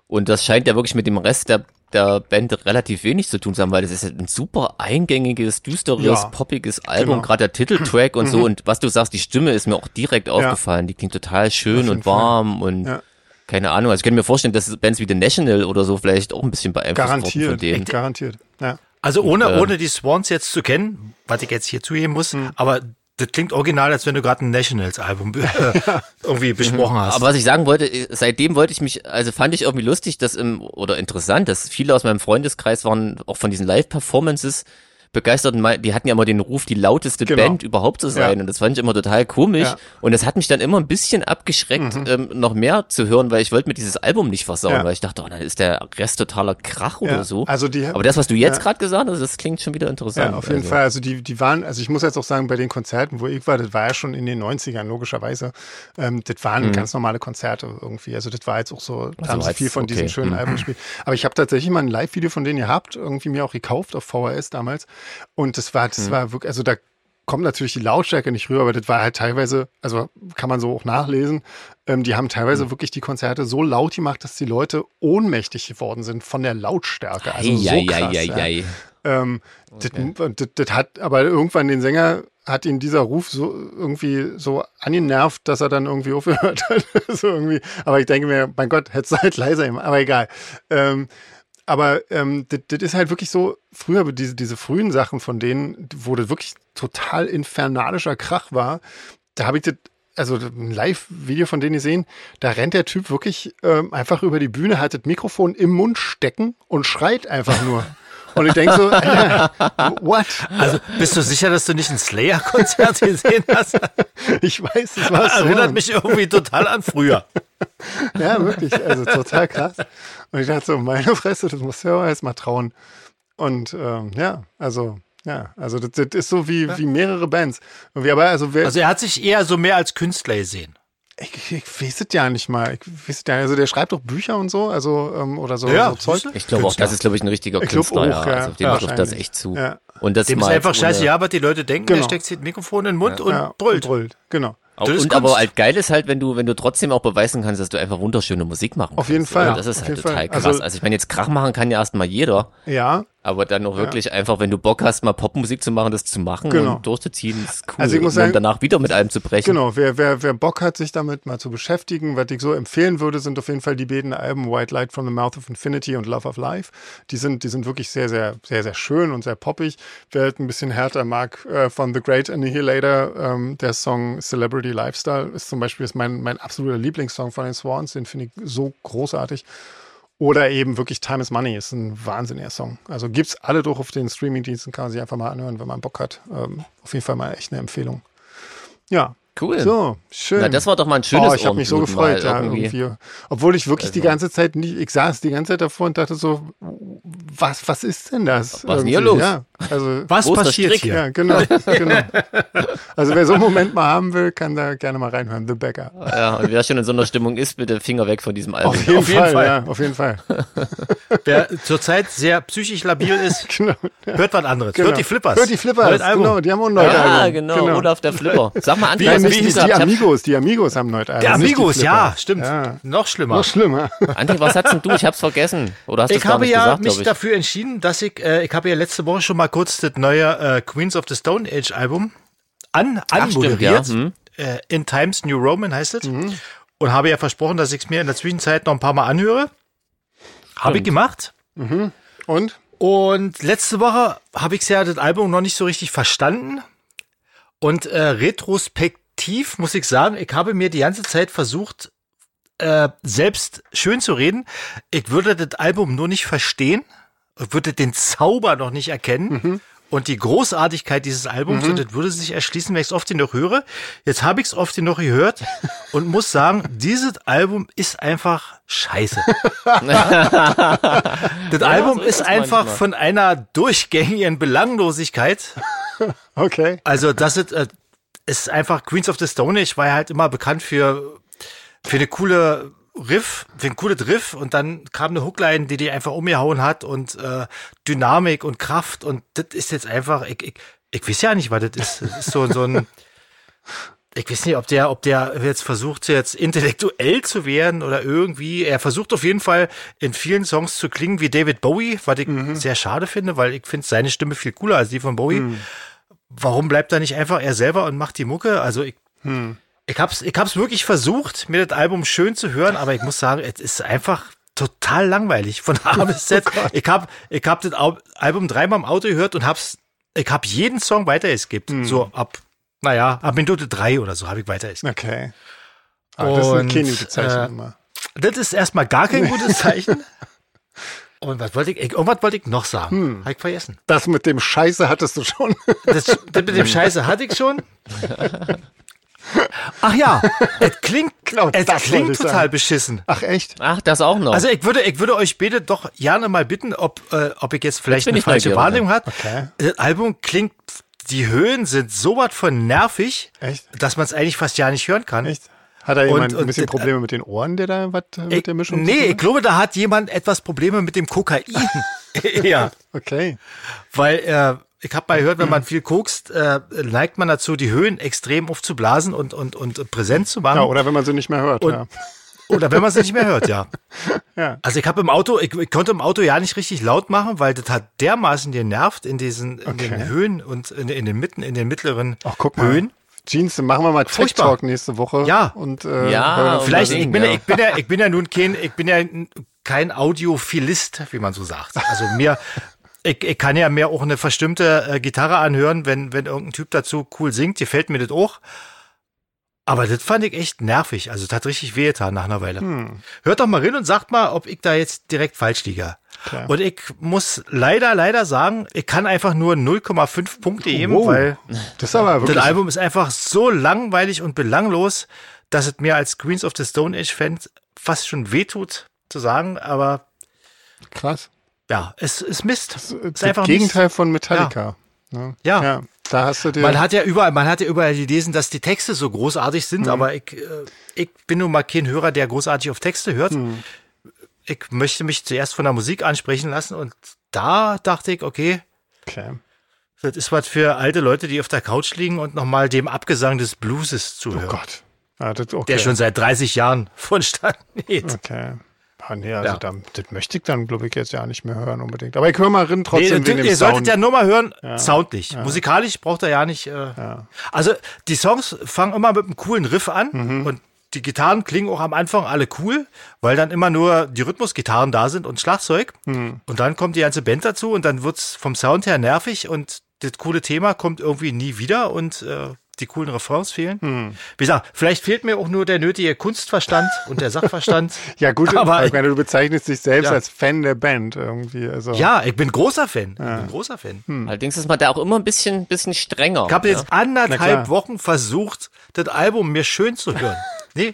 Und das scheint ja wirklich mit dem Rest der, der Band relativ wenig zu tun zu haben, weil das ist ein super eingängiges, düsteres, Ja. poppiges Album, Genau. gerade der Titeltrack und so. Und was du sagst, die Stimme ist mir auch direkt aufgefallen. Die klingt total schön und warm und Ja. keine Ahnung. Also ich könnte mir vorstellen, dass Bands wie The National oder so vielleicht auch ein bisschen beeinflusst wurden von Garantiert. denen. Garantiert. Ja. Also ohne, ähm, ohne die Swans jetzt zu kennen, was ich jetzt hier zugeben muss, Hm. aber das klingt original, als wenn du gerade ein Nationals-Album äh, (laughs) irgendwie besprochen hast. Aber was ich sagen wollte, äh, seitdem wollte ich mich, also fand ich irgendwie lustig, dass im, oder interessant, dass viele aus meinem Freundeskreis waren auch von diesen Live-Performances begeistert und mei- die hatten ja immer den Ruf, die lauteste Genau. Band überhaupt zu sein Ja. und das fand ich immer total komisch Ja. Mhm. und das hat mich dann immer ein bisschen abgeschreckt, ähm, noch mehr zu hören, weil ich wollte mir dieses Album nicht versauen, Ja. weil ich dachte, oh, dann ist der Rest totaler Krach oder so. Also die- Aber das, was du jetzt gerade gesagt hast, das klingt schon wieder interessant. Ja, auf jeden also. Fall. Also die, die waren, also ich muss jetzt auch sagen, bei den Konzerten, wo ich war, das war ja schon in den 90ern, logischerweise. Ähm, das waren ganz normale Konzerte irgendwie. Also das war jetzt auch so, da haben sie viel von diesen okay. schönen Mhm. Alben gespielt. Aber ich habe tatsächlich mal ein Live-Video von denen gehabt, irgendwie mir auch gekauft auf VHS damals. Und das war, das war wirklich, also da kommt natürlich die Lautstärke nicht rüber, aber das war halt teilweise, also kann man so auch nachlesen, ähm, die haben teilweise wirklich die Konzerte so laut gemacht, dass die Leute ohnmächtig geworden sind von der Lautstärke. Also so Ei, krass, ei, ja. ei, ei. Ähm, das, das, das hat aber irgendwann den Sänger hat ihn dieser Ruf so irgendwie so angenervt, dass er dann irgendwie aufgehört (laughs) hat. so irgendwie. Aber ich denke mir, mein Gott, hätte es halt leiser gemacht, aber egal. Ähm, aber ähm, das, ist halt wirklich so, früher diese, diese frühen Sachen von denen, wo das wirklich total infernalischer Krach war, da habe ich das, also ein Live-Video von denen gesehen, da rennt der Typ wirklich ähm, einfach über die Bühne, hat das Mikrofon im Mund stecken und schreit einfach nur. Und ich denke so, (laughs) Alter, what? Also bist du sicher, dass du nicht ein Slayer-Konzert (laughs) gesehen hast? Ich weiß, das war so. Erinnert mich irgendwie total an früher. (laughs) Ja, wirklich, also total krass. Und ich dachte so, meine Fresse, das muss ja auch erst mal trauen. Und ähm, ja, also, ja, also das, das ist so wie, wie mehrere Bands. Irgendwie, aber also, wer, Also er hat sich eher so mehr als Künstler gesehen. ich, ich weiß es ja nicht mal. Ich weiß es ja, also der schreibt doch Bücher und so, also, ähm, oder so, Ja, so Zeug. Ich glaube auch, das ist, glaube ich, ein richtiger Ich Künstler, auch, ja. ja. Also auf den Ja, trifft das echt zu. Ja. Und das Dem ist einfach scheiße, was die Leute denken. Genau. Der steckt sich ein Mikrofon in den Mund Ja, und brüllt. Und brüllt, genau. Auch, Das und aber halt geil ist halt, wenn du, wenn du trotzdem auch beweisen kannst, dass du einfach wunderschöne Musik machen Auf kannst. jeden Fall, Ja, das ist auf halt total Fall. krass. Also- Also, ich meine, jetzt Krach machen kann ja erstmal jeder, Ja, aber dann auch wirklich einfach, wenn du Bock hast, mal Popmusik zu machen, das zu machen Genau. und durchzuziehen, ist cool. Also ich muss sagen- danach wieder mit allem zu brechen. Genau, wer, wer, wer Bock hat, sich damit mal zu beschäftigen, was ich so empfehlen würde, sind auf jeden Fall die beiden Alben White Light from the Mouth of Infinity und Love of Life. Die sind, die sind wirklich sehr, sehr, sehr, sehr schön und sehr poppig. Wer halt ein bisschen härter mag, äh, von The Great Annihilator, ähm, der Song Celebrity Lifestyle ist zum Beispiel ist mein, mein absoluter Lieblingssong von den Swans, den finde ich so großartig. Oder eben wirklich Time is Money ist ein wahnsinniger Song. Also gibt's alle durch auf den Streamingdiensten, kann man sich einfach mal anhören, wenn man Bock hat. Ähm, auf jeden Fall mal echt eine Empfehlung. Ja, Cool. so, schön. Na, das war doch mal ein schönes Oh, ich habe mich so gefreut, ja, irgendwie. irgendwie. Obwohl ich wirklich die Also- ganze Zeit nicht, ich saß die ganze Zeit davor und dachte so, was, was ist denn das? Was ist denn hier los? Ja, also, (laughs) Was passiert Strick? hier? ja, genau, (laughs) genau. Also wer so einen Moment mal haben will, kann da gerne mal reinhören, The Bagger. Ja, und wer schon in so einer Stimmung ist, bitte Finger weg von diesem Album. Auf jeden, Auf jeden Fall, Fall. ja, auf jeden Fall. (laughs) Wer zurzeit sehr psychisch labil ist, Genau. hört was anderes. genau. Hört die Flippers. Hört die Flippers, Album. genau, die haben auch ein neues Ja, Album. genau, Olaf der Flipper. Sag mal, André, Du die, die Amigos, die Amigos haben nicht die Amigos, ja, Flippers. stimmt. Ja. Noch schlimmer. Noch schlimmer. André, was hast denn du? Ich hab's vergessen. Oder hast Ich habe ja gesagt, mich dafür entschieden, dass ich, äh, ich habe ja letzte Woche schon mal kurz das neue äh, Queens of the Stone Age Album an, Ach, stimmt, anmoderiert. ja. Hm. äh, In Times New Roman heißt es. Mhm. Und habe ja versprochen, dass ich es mir in der Zwischenzeit noch ein paar Mal anhöre. Habe ich gemacht. Und? Und letzte Woche habe ich ja das Album noch nicht so richtig verstanden. Und äh, retrospektiv muss ich sagen, ich habe mir die ganze Zeit versucht, äh, selbst schön zu reden. Ich würde das Album nur nicht verstehen. Ich würde den Zauber noch nicht erkennen. Und die Großartigkeit dieses Albums, und das würde sich erschließen, wenn ich es oft noch höre. Jetzt habe ich es oft noch gehört (laughs) und muss sagen, dieses Album ist einfach scheiße. (laughs) das Album so ist ist einfach manchmal. von einer durchgängigen Belanglosigkeit. (laughs) Okay. Also das ist, äh, ist einfach Queens of the Stone Age war ja halt immer bekannt für für eine coole Riff, für ein cooles Riff und dann kam eine Hookline, die die einfach umgehauen hat und äh, Dynamik und Kraft und das ist jetzt einfach, ich, ich, ich weiß ja nicht, was das ist. Das ist so, so ein (laughs) ich weiß nicht, ob der, ob der jetzt versucht, jetzt intellektuell zu werden oder irgendwie. Er versucht auf jeden Fall in vielen Songs zu klingen wie David Bowie, was ich Mhm. sehr schade finde, weil ich finde seine Stimme viel cooler als die von Bowie. Warum bleibt er nicht einfach er selber und macht die Mucke? Also ich, Hm. ich hab's, ich hab's wirklich versucht, mir das Album schön zu hören, aber ich muss sagen, es ist einfach total langweilig von A (laughs) bis Z. ich hab, ich hab das Album dreimal im Auto gehört und hab's, ich hab jeden Song weitergeskippt. So ab, naja, ab Minute drei oder so habe ich weitergeskippt. Okay. Ah, das ist ein Und, keine gute Zeichen äh, immer. Das ist erstmal gar kein gutes Zeichen. (laughs) Und was wollte ich, irgendwas wollte ich noch sagen. Hm. Hab ich vergessen. Das mit dem Scheiße hattest du schon. Das, das mit dem Scheiße hatte ich schon. Ach ja, es klingt, (laughs) Genau, es klingt total sagen. beschissen. Ach echt? Ach, das auch noch. Also ich würde, ich würde euch beide doch gerne mal bitten, ob, äh, ob ich jetzt vielleicht bin eine falsche. Wahrnehmung hat. Okay. Das Album klingt, die Höhen sind so was von nervig, Echt? dass man es eigentlich fast ja nicht hören kann. Echt? Hat da jemand Und- ein bisschen und- Probleme mit den Ohren, der da was mit Ich, der Mischung nee, ich glaube, da hat jemand etwas Probleme mit dem Kokain. (laughs) (laughs) ja. Okay. Weil äh, ich habe mal gehört, wenn man viel kokst, äh, neigt man dazu, die Höhen extrem aufzublasen und, und, und präsent zu machen. Ja, oder wenn man sie nicht mehr hört. Und- ja. (laughs) Oder wenn man es nicht mehr hört, ja. Ja. Also ich habe im Auto, ich, ich konnte im Auto ja nicht richtig laut machen, weil das hat dermaßen genervt in diesen in den Okay. Höhen und in, in den Mitten, in den mittleren Ach, guck mal. Höhen. Jeans, dann machen wir mal Tech Furchtbar. Talk nächste Woche. Ja. Und, äh, Ja, Vielleicht, ich bin ja, ja. ich bin ja, ich bin ja nun kein, ich bin ja kein Audiophilist, wie man so sagt. Also mir, ich, ich kann ja mir auch eine verstimmte äh, Gitarre anhören, wenn, wenn irgendein Typ dazu cool singt, gefällt mir das auch. Aber das fand ich echt nervig. Also das hat richtig wehgetan nach einer Weile. Hm. Hört doch mal rein und sagt mal, ob ich da jetzt direkt falsch liege. Klar. Und ich muss leider, leider sagen, ich kann einfach nur 0,5 Punkte geben, Wow. weil Das das Album ist einfach so langweilig und belanglos, dass es mir als Queens of the Stone Age Fan fast schon wehtut zu sagen, aber krass. ja, es ist Mist. Das Es ist das einfach Gegenteil von Metallica. Ne? Ja. ja. Da hast du dir. Man hat ja überall, man hat ja überall gelesen, dass die Texte so großartig sind, aber ich, äh, ich bin nun mal kein Hörer, der großartig auf Texte hört. Ich möchte mich zuerst von der Musik ansprechen lassen und da dachte ich, okay, okay. das ist was für alte Leute, die auf der Couch liegen und nochmal dem Abgesang des Blueses Oh zuhören. Gott. Ja, das, okay. der schon seit 30 Jahren (laughs) vonstatten geht. Okay. Ah, nee, also Ja. da, das möchte ich dann, glaube ich, jetzt ja nicht mehr hören unbedingt. Aber ich höre mal Nee, trotzdem wegen ihr dem solltet Sound. ja nur mal hören, soundlich. Musikalisch braucht er ja nicht. Äh, Also die Songs fangen immer mit einem coolen Riff an Mhm. und die Gitarren klingen auch am Anfang alle cool, weil dann immer nur die Rhythmusgitarren da sind und Schlagzeug. Mhm. Und dann kommt die ganze Band dazu und dann wird's vom Sound her nervig und das coole Thema kommt irgendwie nie wieder und äh, die coolen Refrains fehlen. Mhm. Wie gesagt, vielleicht fehlt mir auch nur der nötige Kunstverstand und der Sachverstand. (laughs) ja, gut, aber ich meine, du bezeichnest dich selbst Ja. als Fan der Band irgendwie. Also. ja, ich bin großer Fan. Ich bin großer Fan. Allerdings ist man da auch immer ein bisschen, bisschen strenger. Ich habe jetzt Na anderthalb. Wochen versucht, das Album mir schön zu hören. (laughs) nee,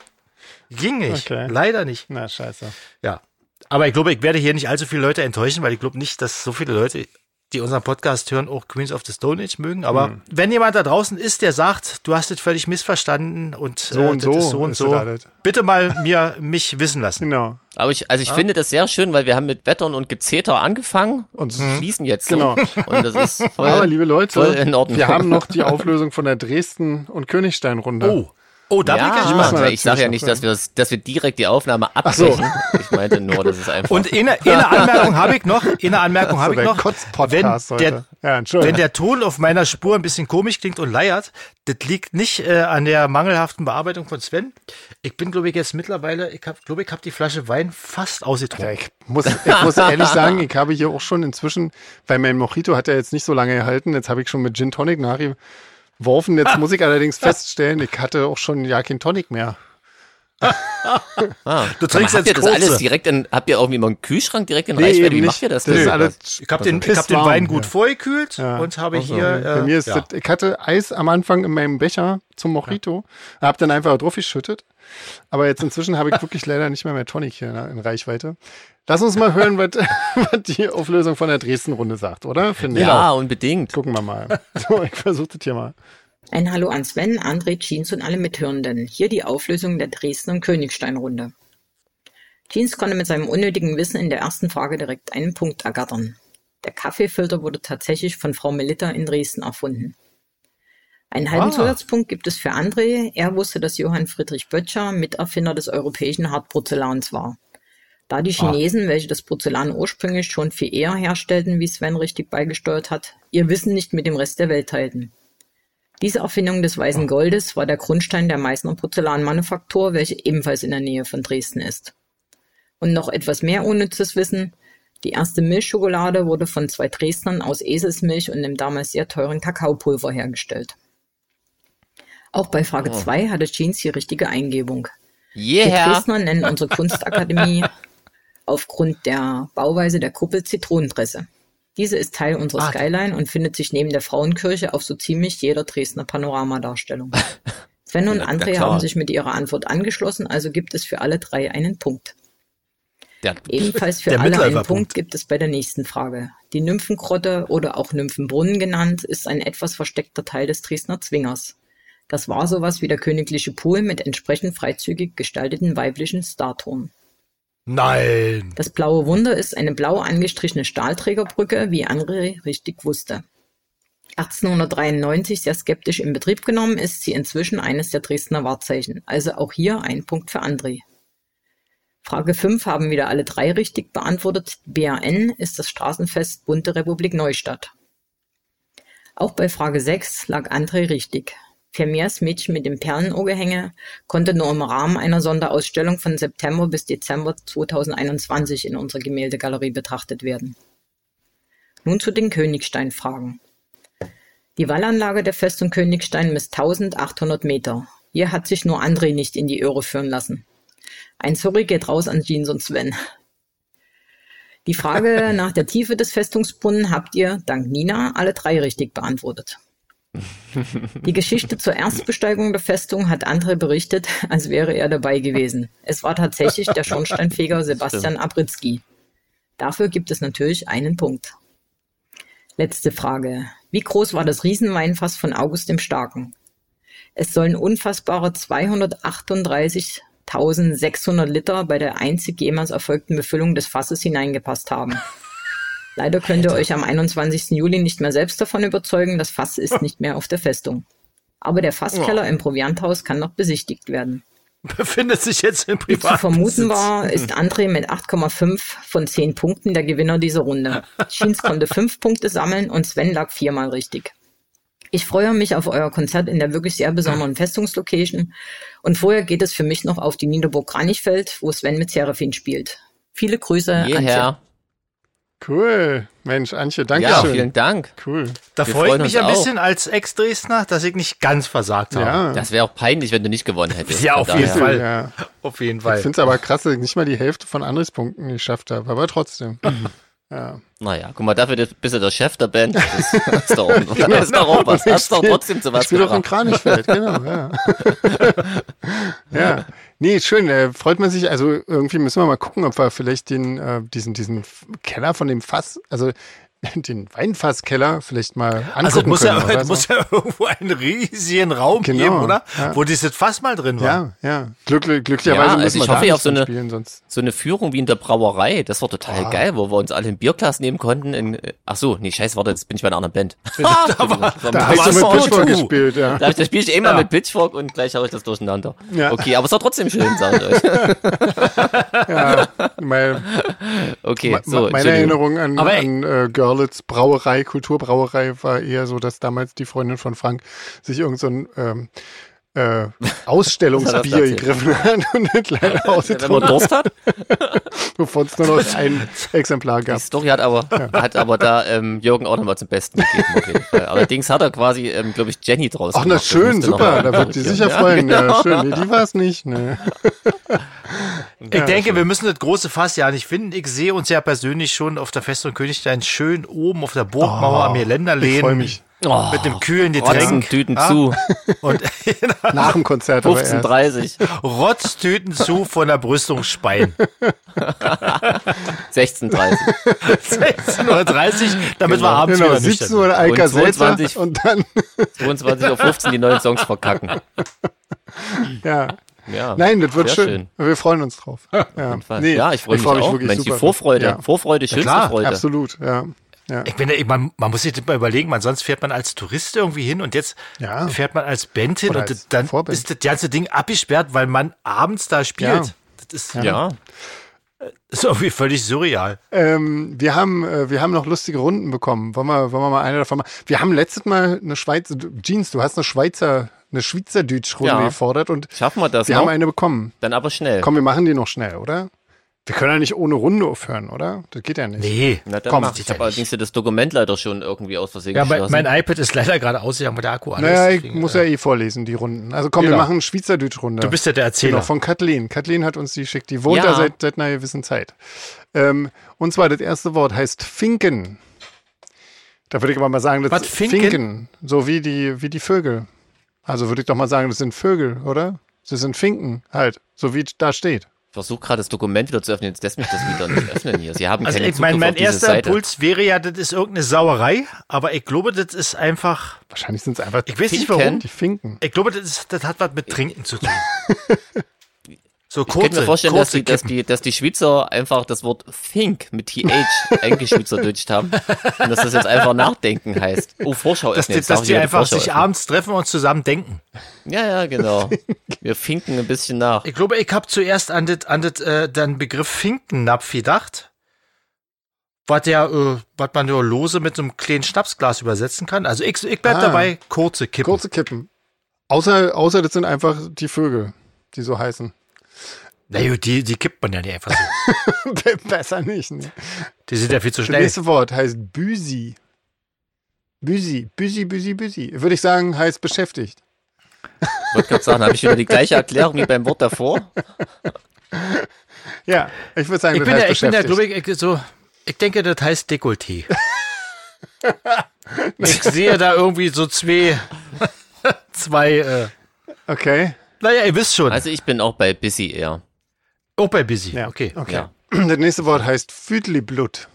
ging nicht. Okay. Leider nicht. Na, scheiße. Ja. Aber ich glaube, ich werde hier nicht allzu viele Leute enttäuschen, weil ich glaube nicht, dass so viele Leute, die unseren Podcast hören, auch Queens of the Stone Age mögen. Aber Hm. wenn jemand da draußen ist, der sagt, du hast das völlig missverstanden und So und das so ist so und so, bitte mal mir mich wissen lassen. Genau. Aber ich, also ich finde das sehr schön, weil wir haben mit Wettern und Gezeter angefangen und schließen jetzt. so. Genau. (laughs) Und das ist voll, Aber liebe Leute, voll in Ordnung. wir haben noch die Auflösung von der Dresden- und Königstein-Runde. Oh, oh, da bin ich ja, gespannt. müssen wir weil ich sage ja nicht, dass wir, dass wir direkt die Aufnahme so. abbrechen. Ich meinte nur, das ist einfach. Und eine, eine Anmerkung habe ich noch, eine Anmerkung So habe ich der noch. Wenn der. Ja. Wenn der Ton auf meiner Spur ein bisschen komisch klingt und leiert, das liegt nicht äh, an der mangelhaften Bearbeitung von Sven. Ich bin, glaube ich, jetzt mittlerweile, ich habe, glaube ich, habe die Flasche Wein fast Ja, ausgetrunken. ich muss, ich muss ehrlich sagen, ich habe hier auch schon inzwischen, weil mein Mojito hat ja jetzt nicht so lange gehalten, jetzt habe ich schon mit Gin Tonic nachgeworfen. Jetzt (laughs) muss ich allerdings feststellen, ich hatte auch schon ja kein Tonic mehr. (laughs) ah, Du trinkst habt ihr jetzt das alles direkt in, habt ihr irgendwie immer einen Kühlschrank direkt in Nee, Reichweite? Wie nicht. macht ihr das? Das denn? alles Ich habe den, ich hab den pisswarm Wein gut hier. vorgekühlt Ja. und habe Ach so. hier. Bei Äh, mir ist ja. das, ich hatte Eis am Anfang in meinem Becher zum Mojito, habe dann einfach drauf geschüttet. Aber jetzt inzwischen habe ich (laughs) wirklich leider nicht mehr mehr Tonic hier in Reichweite. Lass uns mal hören, was, (laughs) was die Auflösung von der Dresden-Runde sagt, oder? Finde ich. Ja, unbedingt. Gucken wir mal. (laughs) So, ich versuche das hier mal. Ein Hallo an Sven, André, Jeans und alle Mithörenden. Hier die Auflösung der Dresden- und Königstein-Runde. Jeans konnte mit seinem unnötigen Wissen in der ersten Frage direkt einen Punkt ergattern. Der Kaffeefilter wurde tatsächlich von Frau Melitta in Dresden erfunden. Einen halben Ah. Zusatzpunkt gibt es für André. Er wusste, dass Johann Friedrich Böttcher Miterfinder des europäischen Hartporzellans war. Da die Chinesen, welche das Porzellan ursprünglich schon viel eher herstellten, wie Sven richtig beigesteuert hat, ihr Wissen nicht mit dem Rest der Welt teilten. Diese Erfindung des weißen Goldes war der Grundstein der Meißner Porzellanmanufaktur, welche ebenfalls in der Nähe von Dresden ist. Und noch etwas mehr unnützes Wissen. Die erste Milchschokolade wurde von zwei Dresdnern aus Eselsmilch und dem damals sehr teuren Kakaopulver hergestellt. Auch bei Frage 2 hatte Jeans die richtige Eingebung. Die Yeah. Dresdner nennen unsere Kunstakademie (laughs) aufgrund der Bauweise der Kuppel Zitronenpresse. Diese ist Teil unserer Ah. Skyline und findet sich neben der Frauenkirche auf so ziemlich jeder Dresdner Panoramadarstellung. (laughs) Sven und Ja, André haben sich mit ihrer Antwort angeschlossen, also gibt es für alle drei einen Punkt. Der, Ebenfalls für Der alle einen. Punkt gibt es bei der nächsten Frage. Die Nymphengrotte oder auch Nymphenbrunnen genannt, ist ein etwas versteckter Teil des Dresdner Zwingers. Das war sowas wie der königliche Pool mit entsprechend freizügig gestalteten weiblichen Statuen. Nein. Das blaue Wunder ist eine blau angestrichene Stahlträgerbrücke, wie André richtig wusste. 1893 sehr skeptisch in Betrieb genommen, ist sie inzwischen eines der Dresdner Wahrzeichen. Also auch hier ein Punkt für André. Frage 5 haben wieder alle drei richtig beantwortet. BAN ist das Straßenfest Bunte Republik Neustadt. Auch bei Frage 6 lag André richtig. Vermeers Mädchen mit dem Perlenohrgehänge konnte nur im Rahmen einer Sonderausstellung von September bis Dezember 2021 in unserer Gemäldegalerie betrachtet werden. Nun zu den Königstein-Fragen. Die Wallanlage der Festung Königstein misst 1800 Meter. Hier hat sich nur André nicht in die Irre führen lassen. Ein Sorry geht raus an Jeans und Sven. Die Frage (laughs) nach der Tiefe des Festungsbrunnen habt ihr, dank Nina, alle drei richtig beantwortet. Die Geschichte zur Erstbesteigung der Festung hat André berichtet, als wäre er dabei gewesen. Es war tatsächlich der Schornsteinfeger Sebastian Abritzky. Dafür gibt es natürlich einen Punkt. Letzte Frage. Wie groß war das Riesenweinfass von August dem Starken? Es sollen unfassbare 238.600 Liter bei der einzig jemals erfolgten Befüllung des Fasses hineingepasst haben. Leider könnt ihr euch am 21. Juli nicht mehr selbst davon überzeugen, das Fass ist (laughs) nicht mehr auf der Festung. Aber der Fasskeller im Provianthaus kann noch besichtigt werden. (laughs) Befindet sich jetzt im Wie zu Privat. vermuten war, ist André mit 8,5 von 10 Punkten der Gewinner dieser Runde. Jeans konnte 5 Punkte sammeln und Sven lag viermal richtig. Ich freue mich auf euer Konzert in der wirklich sehr besonderen Festungslocation. Und vorher geht es für mich noch auf die Niederburg Kranichfeld, wo Sven mit Serafin spielt. Viele Grüße, Antje. Cool. Mensch, Antje, danke Ja, schön. vielen Dank. Cool. Da freue ich mich ein auch. bisschen als Ex-Dresdner, dass ich nicht ganz versagt habe. Ja. Das wäre auch peinlich, wenn du nicht gewonnen hättest. Ja, auf jeden daher- Fall. Ja. Auf jeden Ich Fall. finde es aber krass, dass ich nicht mal die Hälfte von Andres Punkten geschafft habe, aber trotzdem. Ja. Naja, guck mal, dafür bist du der Chef der Band. Das ist doch auch, das ist doch auch (laughs) was. Hast doch trotzdem zu was Ich spiele doch in. Kranichfeld, (laughs) genau, ja. (laughs) ja. Nee, schön, äh, freut man sich. Also irgendwie müssen wir mal gucken, ob wir vielleicht den, äh, diesen, diesen Keller von dem Fass, also (laughs) den Weinfasskeller vielleicht mal angucken Also es muss, können. ja, (laughs) oder es so. muss ja irgendwo einen riesigen Raum Genau, geben, oder? ja. Wo dieses Fass mal drin war. ja, ja. Glücklich, glücklicherweise Ja, also müssen wir ich da hoffe nicht ja auf so eine- spielen, sonst. So eine Führung wie in der Brauerei, das war total Ah. geil, wo wir uns alle im Bierglas nehmen konnten. In, ach so, nee, scheiß, warte, jetzt bin ich bei einer anderen Band. (laughs) da war, Da hast hast du mit Pitchfork gespielt, ja. Da, da spiele ich immer Ja. mit Pitchfork und gleich habe ich das durcheinander. Ja. Okay, aber es war trotzdem schön, sag ich euch. ja. Mein, Okay, so, meine. Erinnerung an, Aber an äh, Görlitz Brauerei, Kulturbrauerei war eher so, dass damals die Freundin von Frank sich irgend so ein ähm, äh, Ausstellungsbier (laughs) gegriffen hat und eine kleine (laughs) Wenn man Durst hat. (laughs) bevor es nur noch ein Exemplar Die gab. Story hat aber, hat aber da ähm, Jürgen auch nochmal zum Besten gegeben. Allerdings hat er quasi, ähm, glaube ich, Jenny draus Ach, na gemacht. Das schön, super, da wird die sicher Ja, freuen. Ja, genau. schön, nee, die war es nicht. Ne. Ich denke, wir müssen das große Fass ja nicht finden. Ich sehe uns ja persönlich schon auf der Festung Königstein schön oben auf der Burgmauer am Geländer Oh, Ich freue lehnen. mich. Oh, Mit einem kühlen Getränk. Tüten Ja? zu, (laughs) Und (laughs) Nach dem Konzert aber erst. 15.30 Rotztüten zu von der Brüstungsspein. 16.30 16.30 Uhr, damit wir abends Genau, wieder 17 nüchtern Uhr Alka Und 22 Seltzer und dann, 22.15 Uhr die neuen Songs verkacken. ja. Ja, Nein, das wird sehr schön. Wir freuen uns drauf. Ja, Fall. Nee, ja ich freue mich freu auch. wirklich Mensch, die super. Vorfreude, Ja, Vorfreude, schönste klar, Freude. absolut, ja. Ja. Ich bin, man, man muss sich das mal überlegen, man, sonst fährt man als Tourist irgendwie hin und jetzt Ja. fährt man als Band hin Oder und als dann Vorband. ist das ganze Ding abgesperrt, weil man abends da spielt. Ja. Das ist, Ja. ist irgendwie völlig surreal. Ähm, wir haben, äh, wir haben noch lustige Runden bekommen. Wollen wir, wollen wir mal eine davon machen? Wir haben letztes Mal eine Schweizer, Jeans, du hast eine Schweizer, eine Schweizerdeutsch-Runde Ja. gefordert und Schaffen wir das wir noch? haben eine bekommen. Dann aber schnell. Komm, wir machen die noch schnell, oder? Wir können ja nicht ohne Runde aufhören, oder? Das geht ja nicht. Nee. Na, dann Komm, mach. Ich ja habe allerdings das Dokument leider schon irgendwie aus Versehen Ja, mein, mein iPad ist leider gerade ausgegangen mit der Akku. Alles. Naja, ich Deswegen, muss äh, ja eh vorlesen, die Runden. Also komm, wir Genau. machen eine Schweizerdeutsch-Runde. Du bist ja der Erzähler. Genau, von Kathleen. Kathleen hat uns die geschickt. Die wohnt Ja. da seit, seit einer gewissen Zeit. Ähm, und zwar das erste Wort heißt Finken. Da würde ich aber mal sagen, das Was, Finken? So wie die, wie die Vögel. Also würde ich doch mal sagen, das sind Vögel, oder? Das sind Finken halt, so wie da steht. Ich versuche gerade das Dokument wieder zu öffnen, jetzt lässt mich das wieder nicht (laughs) öffnen hier. Sie haben Also keine ich, mein, mein erster Seite. Impuls wäre ja, das ist irgendeine Sauerei, aber ich glaube, das ist einfach, Wahrscheinlich sind es einfach ich weiß nicht Finken? warum. die Finken. Ich glaube, das, ist, das hat was mit Trinken zu tun. (laughs) So Ich könnte kurze, mir vorstellen, dass kurze die, dass, die, dass die Schweizer einfach das Wort Think mit TH (laughs) eingeschweizerdeutscht haben und dass das jetzt einfach Nachdenken heißt. Oh, Vorschau Dass öffnen. die, dass die einfach Vorschau sich öffnen. abends treffen und zusammen denken. Ja, ja, genau. (laughs) Wir finken ein bisschen nach. Ich glaube, ich habe zuerst an das an das, äh, den Begriff Finkennapf gedacht. Was ja, äh, was man nur lose mit so einem kleinen Schnapsglas übersetzen kann. Also ich, ich bleib Ah. dabei, kurze Kippen. Kurze Kippen. Außer, außer das sind einfach die Vögel, die so heißen. Na gut, die, die kippt man ja nicht einfach so. (laughs) Besser nicht. Ne? Die sind ja viel zu Das schnell. nächste Wort heißt Büsi. Büsi, Büsi, Büsi, Büsi. Würde ich sagen, heißt beschäftigt. Ich wollte gerade sagen, habe ich wieder die gleiche Erklärung wie beim Wort davor? (laughs) Ja, ich würde sagen, Ich das bin heißt ja, ich bin ja, glaube ich, ich, so, ich denke, das heißt Dekolleté. (laughs) ich sehe da irgendwie so zwei, zwei, äh, Okay, naja, ihr wisst schon. Also ich bin auch bei Busy eher. Auch bei Busy. ja, Okay. okay. Ja. (clears throat) Das nächste Wort heißt Füdliblut.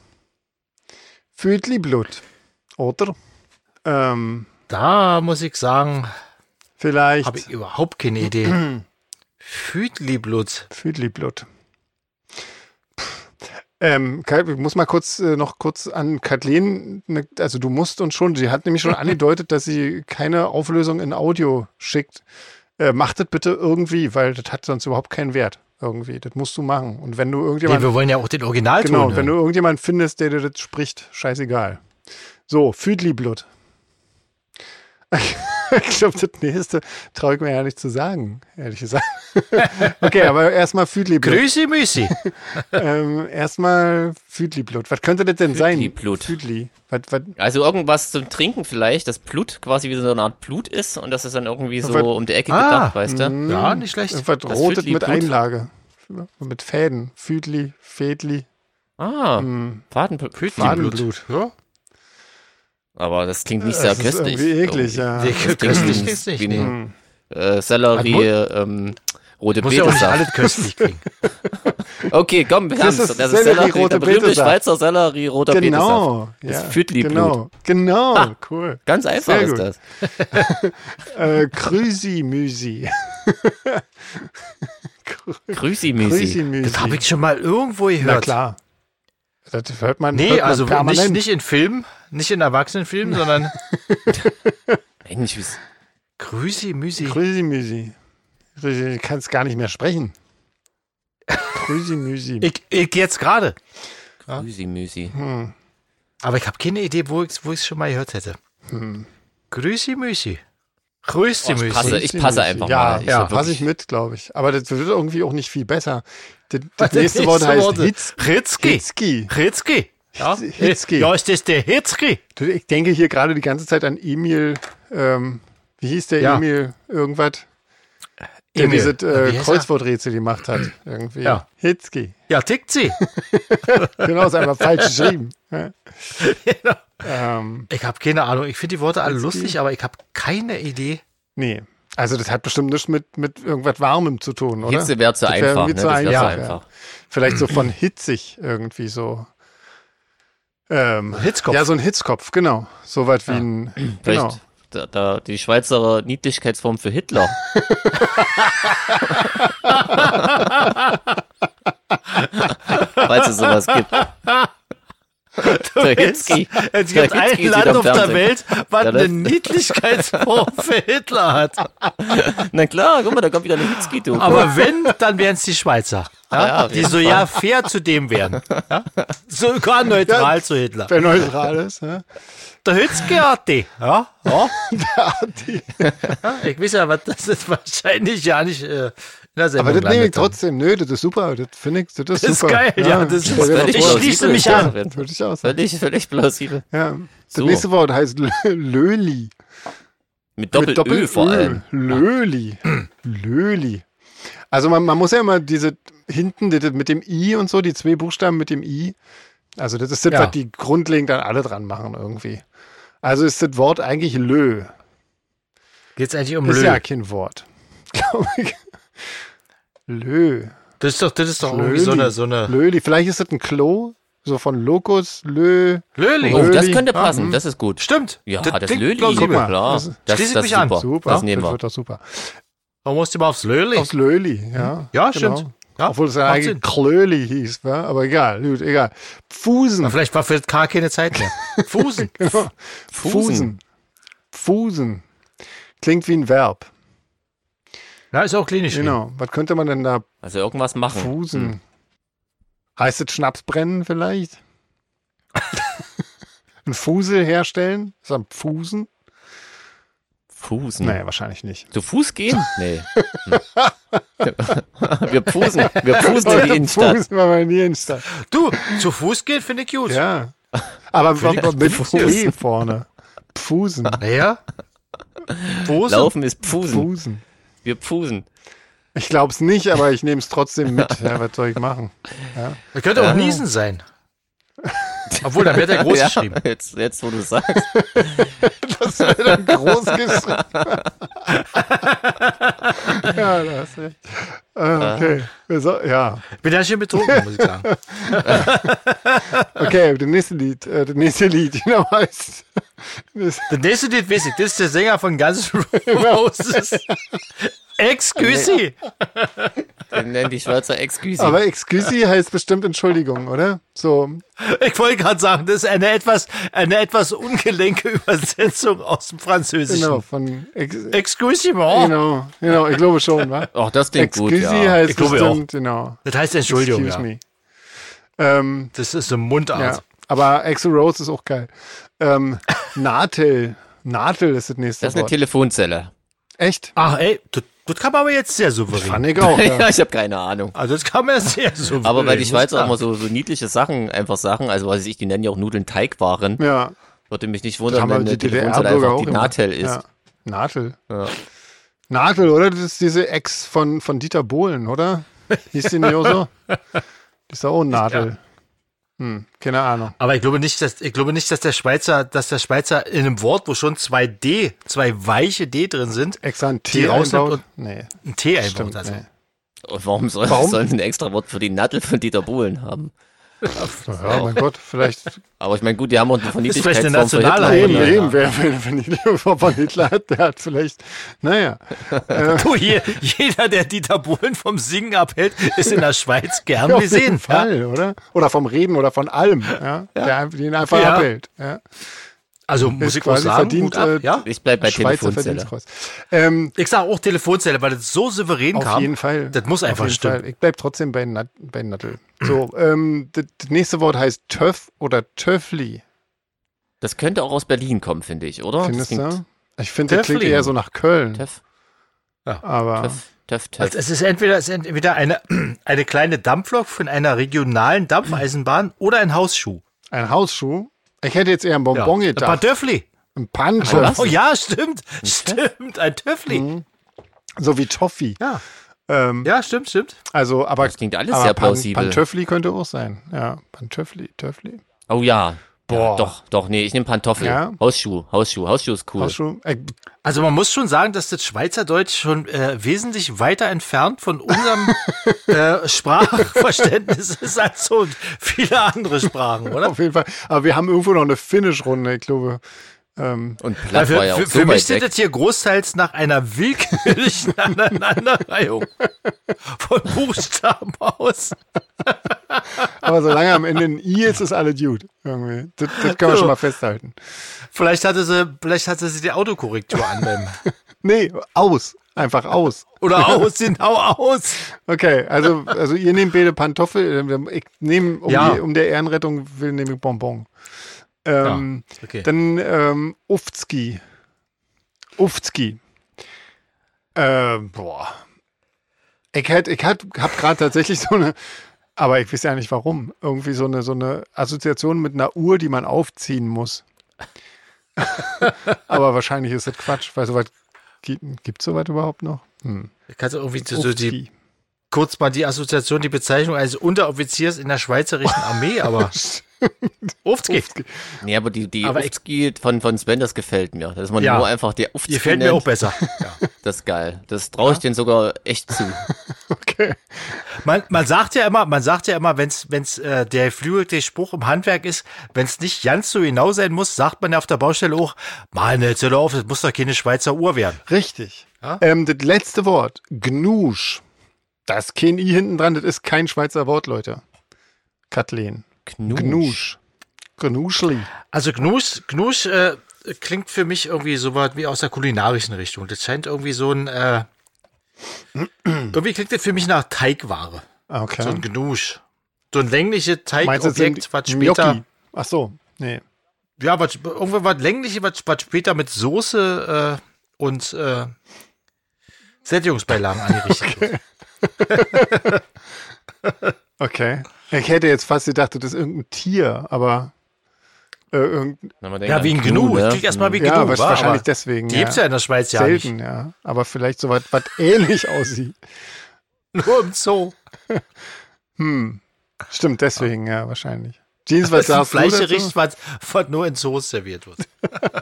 Füdliblut. Oder? Ähm, Da muss ich sagen, vielleicht habe ich überhaupt keine Idee. (clears throat) Füdliblut. Füdliblut. Ähm, ich muss mal kurz äh, noch kurz an Kathleen, ne, also du musst uns schon, sie hat nämlich schon (laughs) angedeutet, dass sie keine Auflösung in Audio schickt. Äh, mach das bitte irgendwie, weil das hat sonst überhaupt keinen Wert. Irgendwie. Das musst du machen. Und wenn du Nee, irgendjemand. wir wollen ja auch den Originalton genau, hören. wenn du irgendjemand findest, der dir das spricht, scheißegal. So, Füdliblut. (laughs) ich glaube, das nächste traue ich mir ja nicht zu sagen, ehrlich gesagt. (laughs) okay, aber erstmal Füdliblut. Grüßi Müsi. (laughs) Ähm, erstmal Füdliblut. Was könnte das denn sein? Füdliblut. Füdli. Was, was, Also irgendwas zum Trinken vielleicht, das Blut quasi wie so eine Art Blut ist und das ist dann irgendwie so Was- um die Ecke Ah, gedacht, weißt du? Ja, nicht schlecht. irgendwas Das rotet mit. Einlage. Mit Fäden. Füdli, Fädli, Ah, hm, Fadenblut. Fadenblut. Ja. Aber das klingt nicht Das sehr ist köstlich. irgendwie eklig, ja. Das klingt köstlich wie ist nicht. wie ein, äh, Sellerie, ähm, rote Muss ja auch nicht Betesaft. alles köstlich klingen. (laughs) Okay, komm, wir Das haben's. ist Das ist Sellerie, Sellerie, rote der berühmte Betesaft. Schweizer Sellerie, roter Betesaft. Genau. Das ja, Füdliblut. Genau, genau, Ah. cool. Ganz einfach ist das. (laughs) Äh, (laughs) Krüsi-Müsi. Krüsi-Müsi. Das habe ich schon mal irgendwo Na gehört. klar. Das hört man, Nee, hört man also nicht, nicht in Filmen, nicht in Erwachsenenfilmen, sondern (laughs) Eigentlich ist Grüßi Müsi. Krüsi-Müsi. Ich kann es gar nicht mehr sprechen. Krüsi-Müsi. Ich, ich jetzt gerade. Grüßi-Müsi. Hm. Aber ich habe keine Idee, wo ich es wo ich's schon mal gehört hätte. Hm. Grüßi Müsi. Grüßi Oh, ich Müsi. passe, ich passe einfach ja, mal. Ich Ja, passe ich mit, glaube ich. Aber das wird irgendwie auch nicht viel besser. Das, das Das nächste Wort heißt Hitzki. Hitzki. Hitzki. Ja, Hitzki. ja, ist das der Hitzki? Ich denke hier gerade die ganze Zeit an Emil, ähm, wie hieß der Ja. Emil irgendwas? Der Emil. diese Wie äh, er? Kreuzworträtsel gemacht hat. Irgendwie. Ja. Hitzki. Ja, tickt sie. (laughs) Genau, ist einfach falsch geschrieben. Ja. ähm, Ich habe keine Ahnung. Ich finde die Worte alle Hitzki. lustig, aber ich habe keine Idee. nee. Also das hat bestimmt nichts mit, mit irgendwas Warmem zu tun, oder? Hitze wäre zu Das wär einfach. Ne? zu Das einfach, einfach. Vielleicht so von hitzig irgendwie so. Ähm, Hitzkopf. Ja, so ein Hitzkopf, genau. So weit wie ein. Vielleicht Genau. da, da, die Schweizer Niedlichkeitsform für Hitler. (laughs) Falls es sowas gibt. (laughs) Der Hitzki. Es Der gibt ein Hitzki Land auf der. Welt, was Der eine Niedlichkeitsform (laughs) für Hitler hat. Na klar, guck mal, da kommt wieder eine Hitzki-Doku. Aber wenn, dann wären es die Schweizer. Ja? Die so ja fair zu dem wären. Ja? Sogar neutral zu Hitler. Wer neutral ist. Ja? Der Hützke hat die. Ja? Ja? (laughs) ja? Ich weiß ja, was das ist wahrscheinlich ja nicht äh, der Sendung Aber das nehme ich trotzdem. Nö, das ist super. Das finde ich, das ist Das ist super. geil, ja, das ist- völlig ich schließe mich Ja, an. Würde ich auch sagen. Völlig, völlig plausibel. Ja. Das So. nächste Wort heißt Lö- Löli. Mit Doppel-Ö vor allem. Löli. Löli. Also man, man muss ja immer diese hinten das mit dem I und so, die zwei Buchstaben mit dem I. Also das ist das, Ja. was die grundlegend dann alle dran machen irgendwie. Also ist das Wort eigentlich Lö. Geht's eigentlich um Ist Lö? ja kein Wort. (laughs) Glaube ich. Lö. Das ist doch, das ist doch irgendwie so eine, so eine Löli. Vielleicht ist das ein Klo. So von Locus, Lö. Löli. Oh, das könnte passen, hm. das ist gut. Stimmt. Ja, das, klingt Löli. Guck mal, klar. das- Das, schließe ich das mich ist an. super. Super. Das nehmen das wir. wird doch super. Warum musst du mal aufs Löli? Aufs Löli, ja. Ja, Genau. stimmt. Ja, Obwohl es ja eigentlich Sinn. Klöli hieß, wa? aber egal, gut, egal. Fusen. Na, vielleicht war für das K keine Zeit mehr. (laughs) Fusen. Genau. Fusen. Fusen. Klingt wie ein Verb. Na, ist auch klinisch. Genau. Was könnte man denn da Also irgendwas machen. fusen? Heißt es Schnapsbrennen vielleicht? (laughs) ein Fusel herstellen? Ist das ein Fusen? Fusen. Naja, wahrscheinlich nicht. Zu Fuß gehen? (laughs) Nee. Hm. wir pusen. Wir pusen in die Innenstadt. Fusen war mal in die Innenstadt. Du, zu Fuß gehen finde ich gut. Ja. Aber mit Fusen. E vorne. Fusen. Naja. Fußen. Laufen ist Pfusen. Fusen. Wir pfusen. Ich glaube es nicht, aber ich nehme es trotzdem mit. (laughs) Ja, was soll ich machen? Das könnte auch Niesen sein. Obwohl, dann wird er groß (laughs) ja, geschrieben. jetzt, jetzt, wo du sagst. (laughs) Das wird dann groß geschrieben. ja, da hast recht. Äh, Okay. Wir so, ja. Ich bin ja schon betrunken, muss ich sagen. Okay, das nächste Lied. Äh, das nächste Lied, genau heißt. Das, Das nächste Lied weiß ich, das ist der Sänger von Guns N' Roses. (laughs) Excuse. Den nennen die Schweizer Excuse. aber Excuse heißt bestimmt Entschuldigung, oder? So. Ich wollte gerade sagen, das ist eine etwas, eine etwas ungelenke Übersetzung aus dem Französischen. Genau, von Ex Excuse-moi. Genau, genau, ich glaube schon, wa? Ach, das klingt gut, Excuse ja. heißt Ich glaube bestimmt, genau. Das heißt Entschuldigung, Excuse ja. me. Ähm, Das ist so Mundart. ja, aber Axel Rose ist auch geil. Ähm, (laughs) Natel. Natel ist das nächste Das ist eine Wort. Telefonzelle. Echt? Ach, ey, das, das kann man aber jetzt sehr souverän. Fand ich auch, Ja, (laughs) ja. ich habe keine Ahnung. Also das kann man sehr (laughs) souverän. Aber weil die Schweizer sagen. immer so, so niedliche Sachen einfach sagen, also was weiß ich, die nennen ja auch Nudeln Teigwaren, Ja, würde mich nicht wundern, wenn die Telefonzelle einfach auch die immer. Natel ist. Ja. Natel. Ja. Natel, oder? Das ist diese Ex von, von Dieter Bohlen, oder? Hieß die nicht auch so? (laughs) Die ist auch Natel. Hm, keine Ahnung. Aber ich glaube nicht, dass ich glaube nicht, dass der Schweizer, dass der Schweizer in einem Wort, wo schon zwei D, zwei weiche D drin sind, Extra ein Die T rausnimmt einbaut? Nee, ein T einbaut. stimmt. Also. Nee. Und warum soll Warum? sollen sie ein extra Wort für die Nattel von Dieter Bohlen haben? Ja, mein Gott, vielleicht. Aber ich meine, gut, die haben auch eine Ist vielleicht eine nationale Eben, ja, oder? ja. eben, wer, wer, wenn von Hitler hat, der hat vielleicht, naja. Du, hier, jeder, der Dieter Bohlen vom Singen abhält, ist in der Schweiz gern Auf gesehen. jeden Fall, oder? Oder vom Reden oder von allem, ja. Der ein- den einfach Ja. abhält. Ja. Also muss ich sagen, verdient, ab, äh, ja. Ich bleib bei Schweizer Telefonzelle. Ähm, Ich sage auch Telefonzelle, weil das so souverän auf kam. jeden Fall. Das muss Auf einfach stimmen. Fall. Ich bleib trotzdem bei, Nat bei Nattel. So, ähm, das, das nächste Wort heißt Töff oder Töffli. Das könnte auch aus Berlin kommen, finde ich, oder? Findest du? Ich finde, das klingt eher so nach Köln. Töff, Aber Töff, Töff, Töff. Also es ist entweder, es ist entweder eine, (clears throat) eine kleine Dampflok von einer regionalen Dampfeisenbahn oder ein Hausschuh. ein Hausschuh. Ich hätte jetzt eher ein Ja. Bonbon Ein gedacht. Pantöffli. Ein Pancho. Was? Oh ja, stimmt. Stimmt, ein Töffli. Mhm. So wie Toffee. Ja. Ähm, ja, stimmt, stimmt. Also, aber, Das klingt alles aber sehr Pan, plausibel. Pantöffli könnte auch sein. Ja, Pantöffli, Töffli. Oh ja. Boah. Ja, doch, doch, nee, ich nehme Pantoffel. Ja. Hausschuh, Hausschuh, Hausschuh ist cool. Hausschuh. Äh, Also man muss schon sagen, dass das Schweizerdeutsch schon äh, wesentlich weiter entfernt von unserem (laughs) äh, Sprachverständnis ist als so viele andere Sprachen, oder? auf jeden Fall. Aber wir haben irgendwo noch eine Finish-Runde, ich glaube. Ähm, Und Platt für, war ja auch für, so für mich weit sieht weg. das hier großteils nach einer willkürlichen (laughs) Aneinanderreihung von Buchstaben aus. Aber solange am Ende ein I ist, ist alles gut. Irgendwie. Das, das können wir So. schon mal festhalten. Vielleicht hatte sie, vielleicht hatte sie die Autokorrektur an beim. (laughs) Nee, aus. Einfach aus. Oder (laughs) aus, genau aus. Okay, also, also ihr nehmt beide Pantoffel. Ich nehme, um, Ja. die, um der Ehrenrettung will, nehme ich Bonbon. Ähm, Okay. Dann ähm, Ufzki. Ufzki. Äh, boah. Ich, hätt, ich hat, hab gerade tatsächlich so eine, aber ich weiß ja nicht warum, irgendwie so eine, so eine Assoziation mit einer Uhr, die man aufziehen muss. (laughs) aber wahrscheinlich ist das Quatsch, weil sowas gibt es sowas überhaupt noch? Hm. Ich hatte irgendwie so, so die. Kurz mal die Assoziation, die Bezeichnung eines Unteroffiziers in der schweizerischen Armee, (laughs) aber. Ufzki. Nee, aber die, die Aber Ufzki von, von Sven, das gefällt mir. Dass man Ja. nur einfach Die gefällt mir auch besser. (laughs) Ja. Das ist geil. Das traue ich denen sogar echt zu. (laughs) Okay. Man, man sagt ja immer, man sagt ja immer, wenn's, wenn's äh, der flügelte Spruch im Handwerk ist, wenn's nicht ganz so genau sein muss, sagt man ja auf der Baustelle auch, meine, jetzt hör auf, das muss doch keine Schweizer Uhr werden. Richtig. Ja? Ähm, das letzte Wort, Gnusch. Da ist kein I hinten dran, das ist kein Schweizer Wort, Leute. Kathleen. Knusch. Gnusch. Gnuschli. Also Gnusch, Gnusch äh, klingt für mich irgendwie so was wie aus der kulinarischen Richtung. Das scheint irgendwie so ein, äh, irgendwie klingt das für mich nach Teigware. Okay. So ein Gnusch. So ein längliches das Teigobjekt, was später, Gnocchi? Ach so, nee. ja, was, irgendwas was längliches, was, was später mit Soße äh, und äh, Sättigungsbeilagen (laughs) angerichtet wird. (laughs) Okay. Ich hätte jetzt fast gedacht, das ist irgendein Tier, aber äh, irgendein, denkt Ja, ein Gnu, Gnu. ne? Klingt erstmal wie ja, Gnu, was wa? wahrscheinlich aber deswegen. Die gibt's ja in der Schweiz ja nicht. selten, ja. Aber vielleicht so was, was ähnlich (laughs) aussieht. Nur im Zoo. (laughs) Hm. Stimmt, deswegen, ja, wahrscheinlich. Jeans, was Das ist ein sagst du? Fleischgericht, was, was nur in Zoos serviert wird.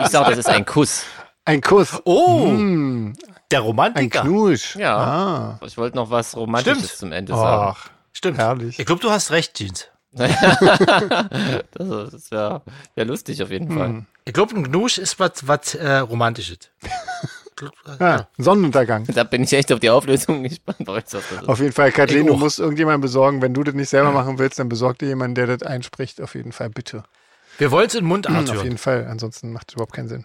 Ich sage, das ist ein Kuss. Ein Kuss. Oh, Hm, der ein Romantiker. Knusch. Ja. Ah. Ich wollte noch was Romantisches Stimmt. zum Ende sagen. Ach, Stimmt. herrlich. Ich glaube, du hast recht, Jeans. (laughs) Das, das wäre wär lustig auf jeden Fall. Hm. Ich glaube, ein Gnusch ist was was äh, Romantisches. (laughs) Ja, Sonnenuntergang. Da bin ich echt auf die Auflösung gespannt. ist. Auf jeden Fall, Kathleen, du auch. musst irgendjemanden besorgen. Wenn du das nicht selber machen willst, dann besorg dir jemanden, der das einspricht. Auf jeden Fall, bitte. Wir wollen es in Mundart Auf hören. jeden Fall. Ansonsten macht es überhaupt keinen Sinn.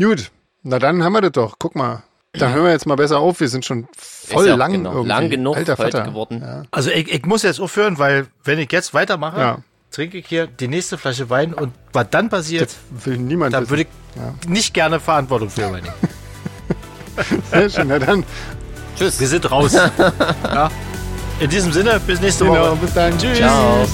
Gut, na dann haben wir das doch. Guck mal. Dann hören wir jetzt mal besser auf. Wir sind schon voll ja lang genau, irgendwie. lang genug Alter Vater. geworden. Ja. Also ich, ich muss jetzt aufhören, weil wenn ich jetzt weitermache, Ja. trinke ich hier die nächste Flasche Wein und was dann passiert, Das will niemand da würde ich Ja. nicht gerne Verantwortung für übernehmen. (laughs) Sehr schön. Na dann, Tschüss. Wir sind raus. (laughs) ja. In diesem Sinne, bis nächste genau, Woche. bis dann. Tschüss. Ciao.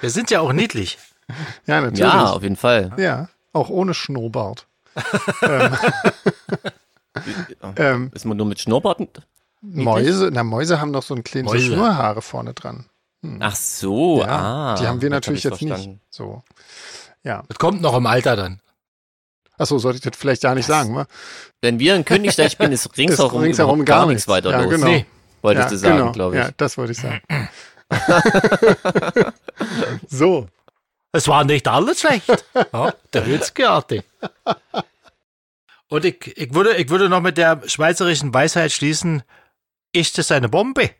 Wir sind ja auch niedlich. Ja, natürlich. Ja, Ja, auf jeden Fall. auch ohne Schnurrbart. (laughs) ähm, Ist man nur mit Schnurrbart? Mäuse, na Mäuse haben doch so ein kleines Mäuse. Schnurrhaare vorne dran. Ach so, Ja, ah. die haben wir hab natürlich ich's jetzt nicht. verstanden. So. Ja. Das kommt noch im Alter dann. Achso, sollte ich das vielleicht gar nicht sagen, wa? Wenn wir in Königstein spielen, (laughs) ist ringsherum, Ist ringsherum gar gar nichts nichts. weiter Ja, los. genau. Nee. Wolltest ja, du sagen, genau. glaube ich. Ja, das wollte ich sagen. (laughs) so. Es war nicht alles schlecht. Ja, der Hützgarte. Und ich, ich, würde, ich würde noch mit der schweizerischen Weisheit schließen, ist es eine Bombe?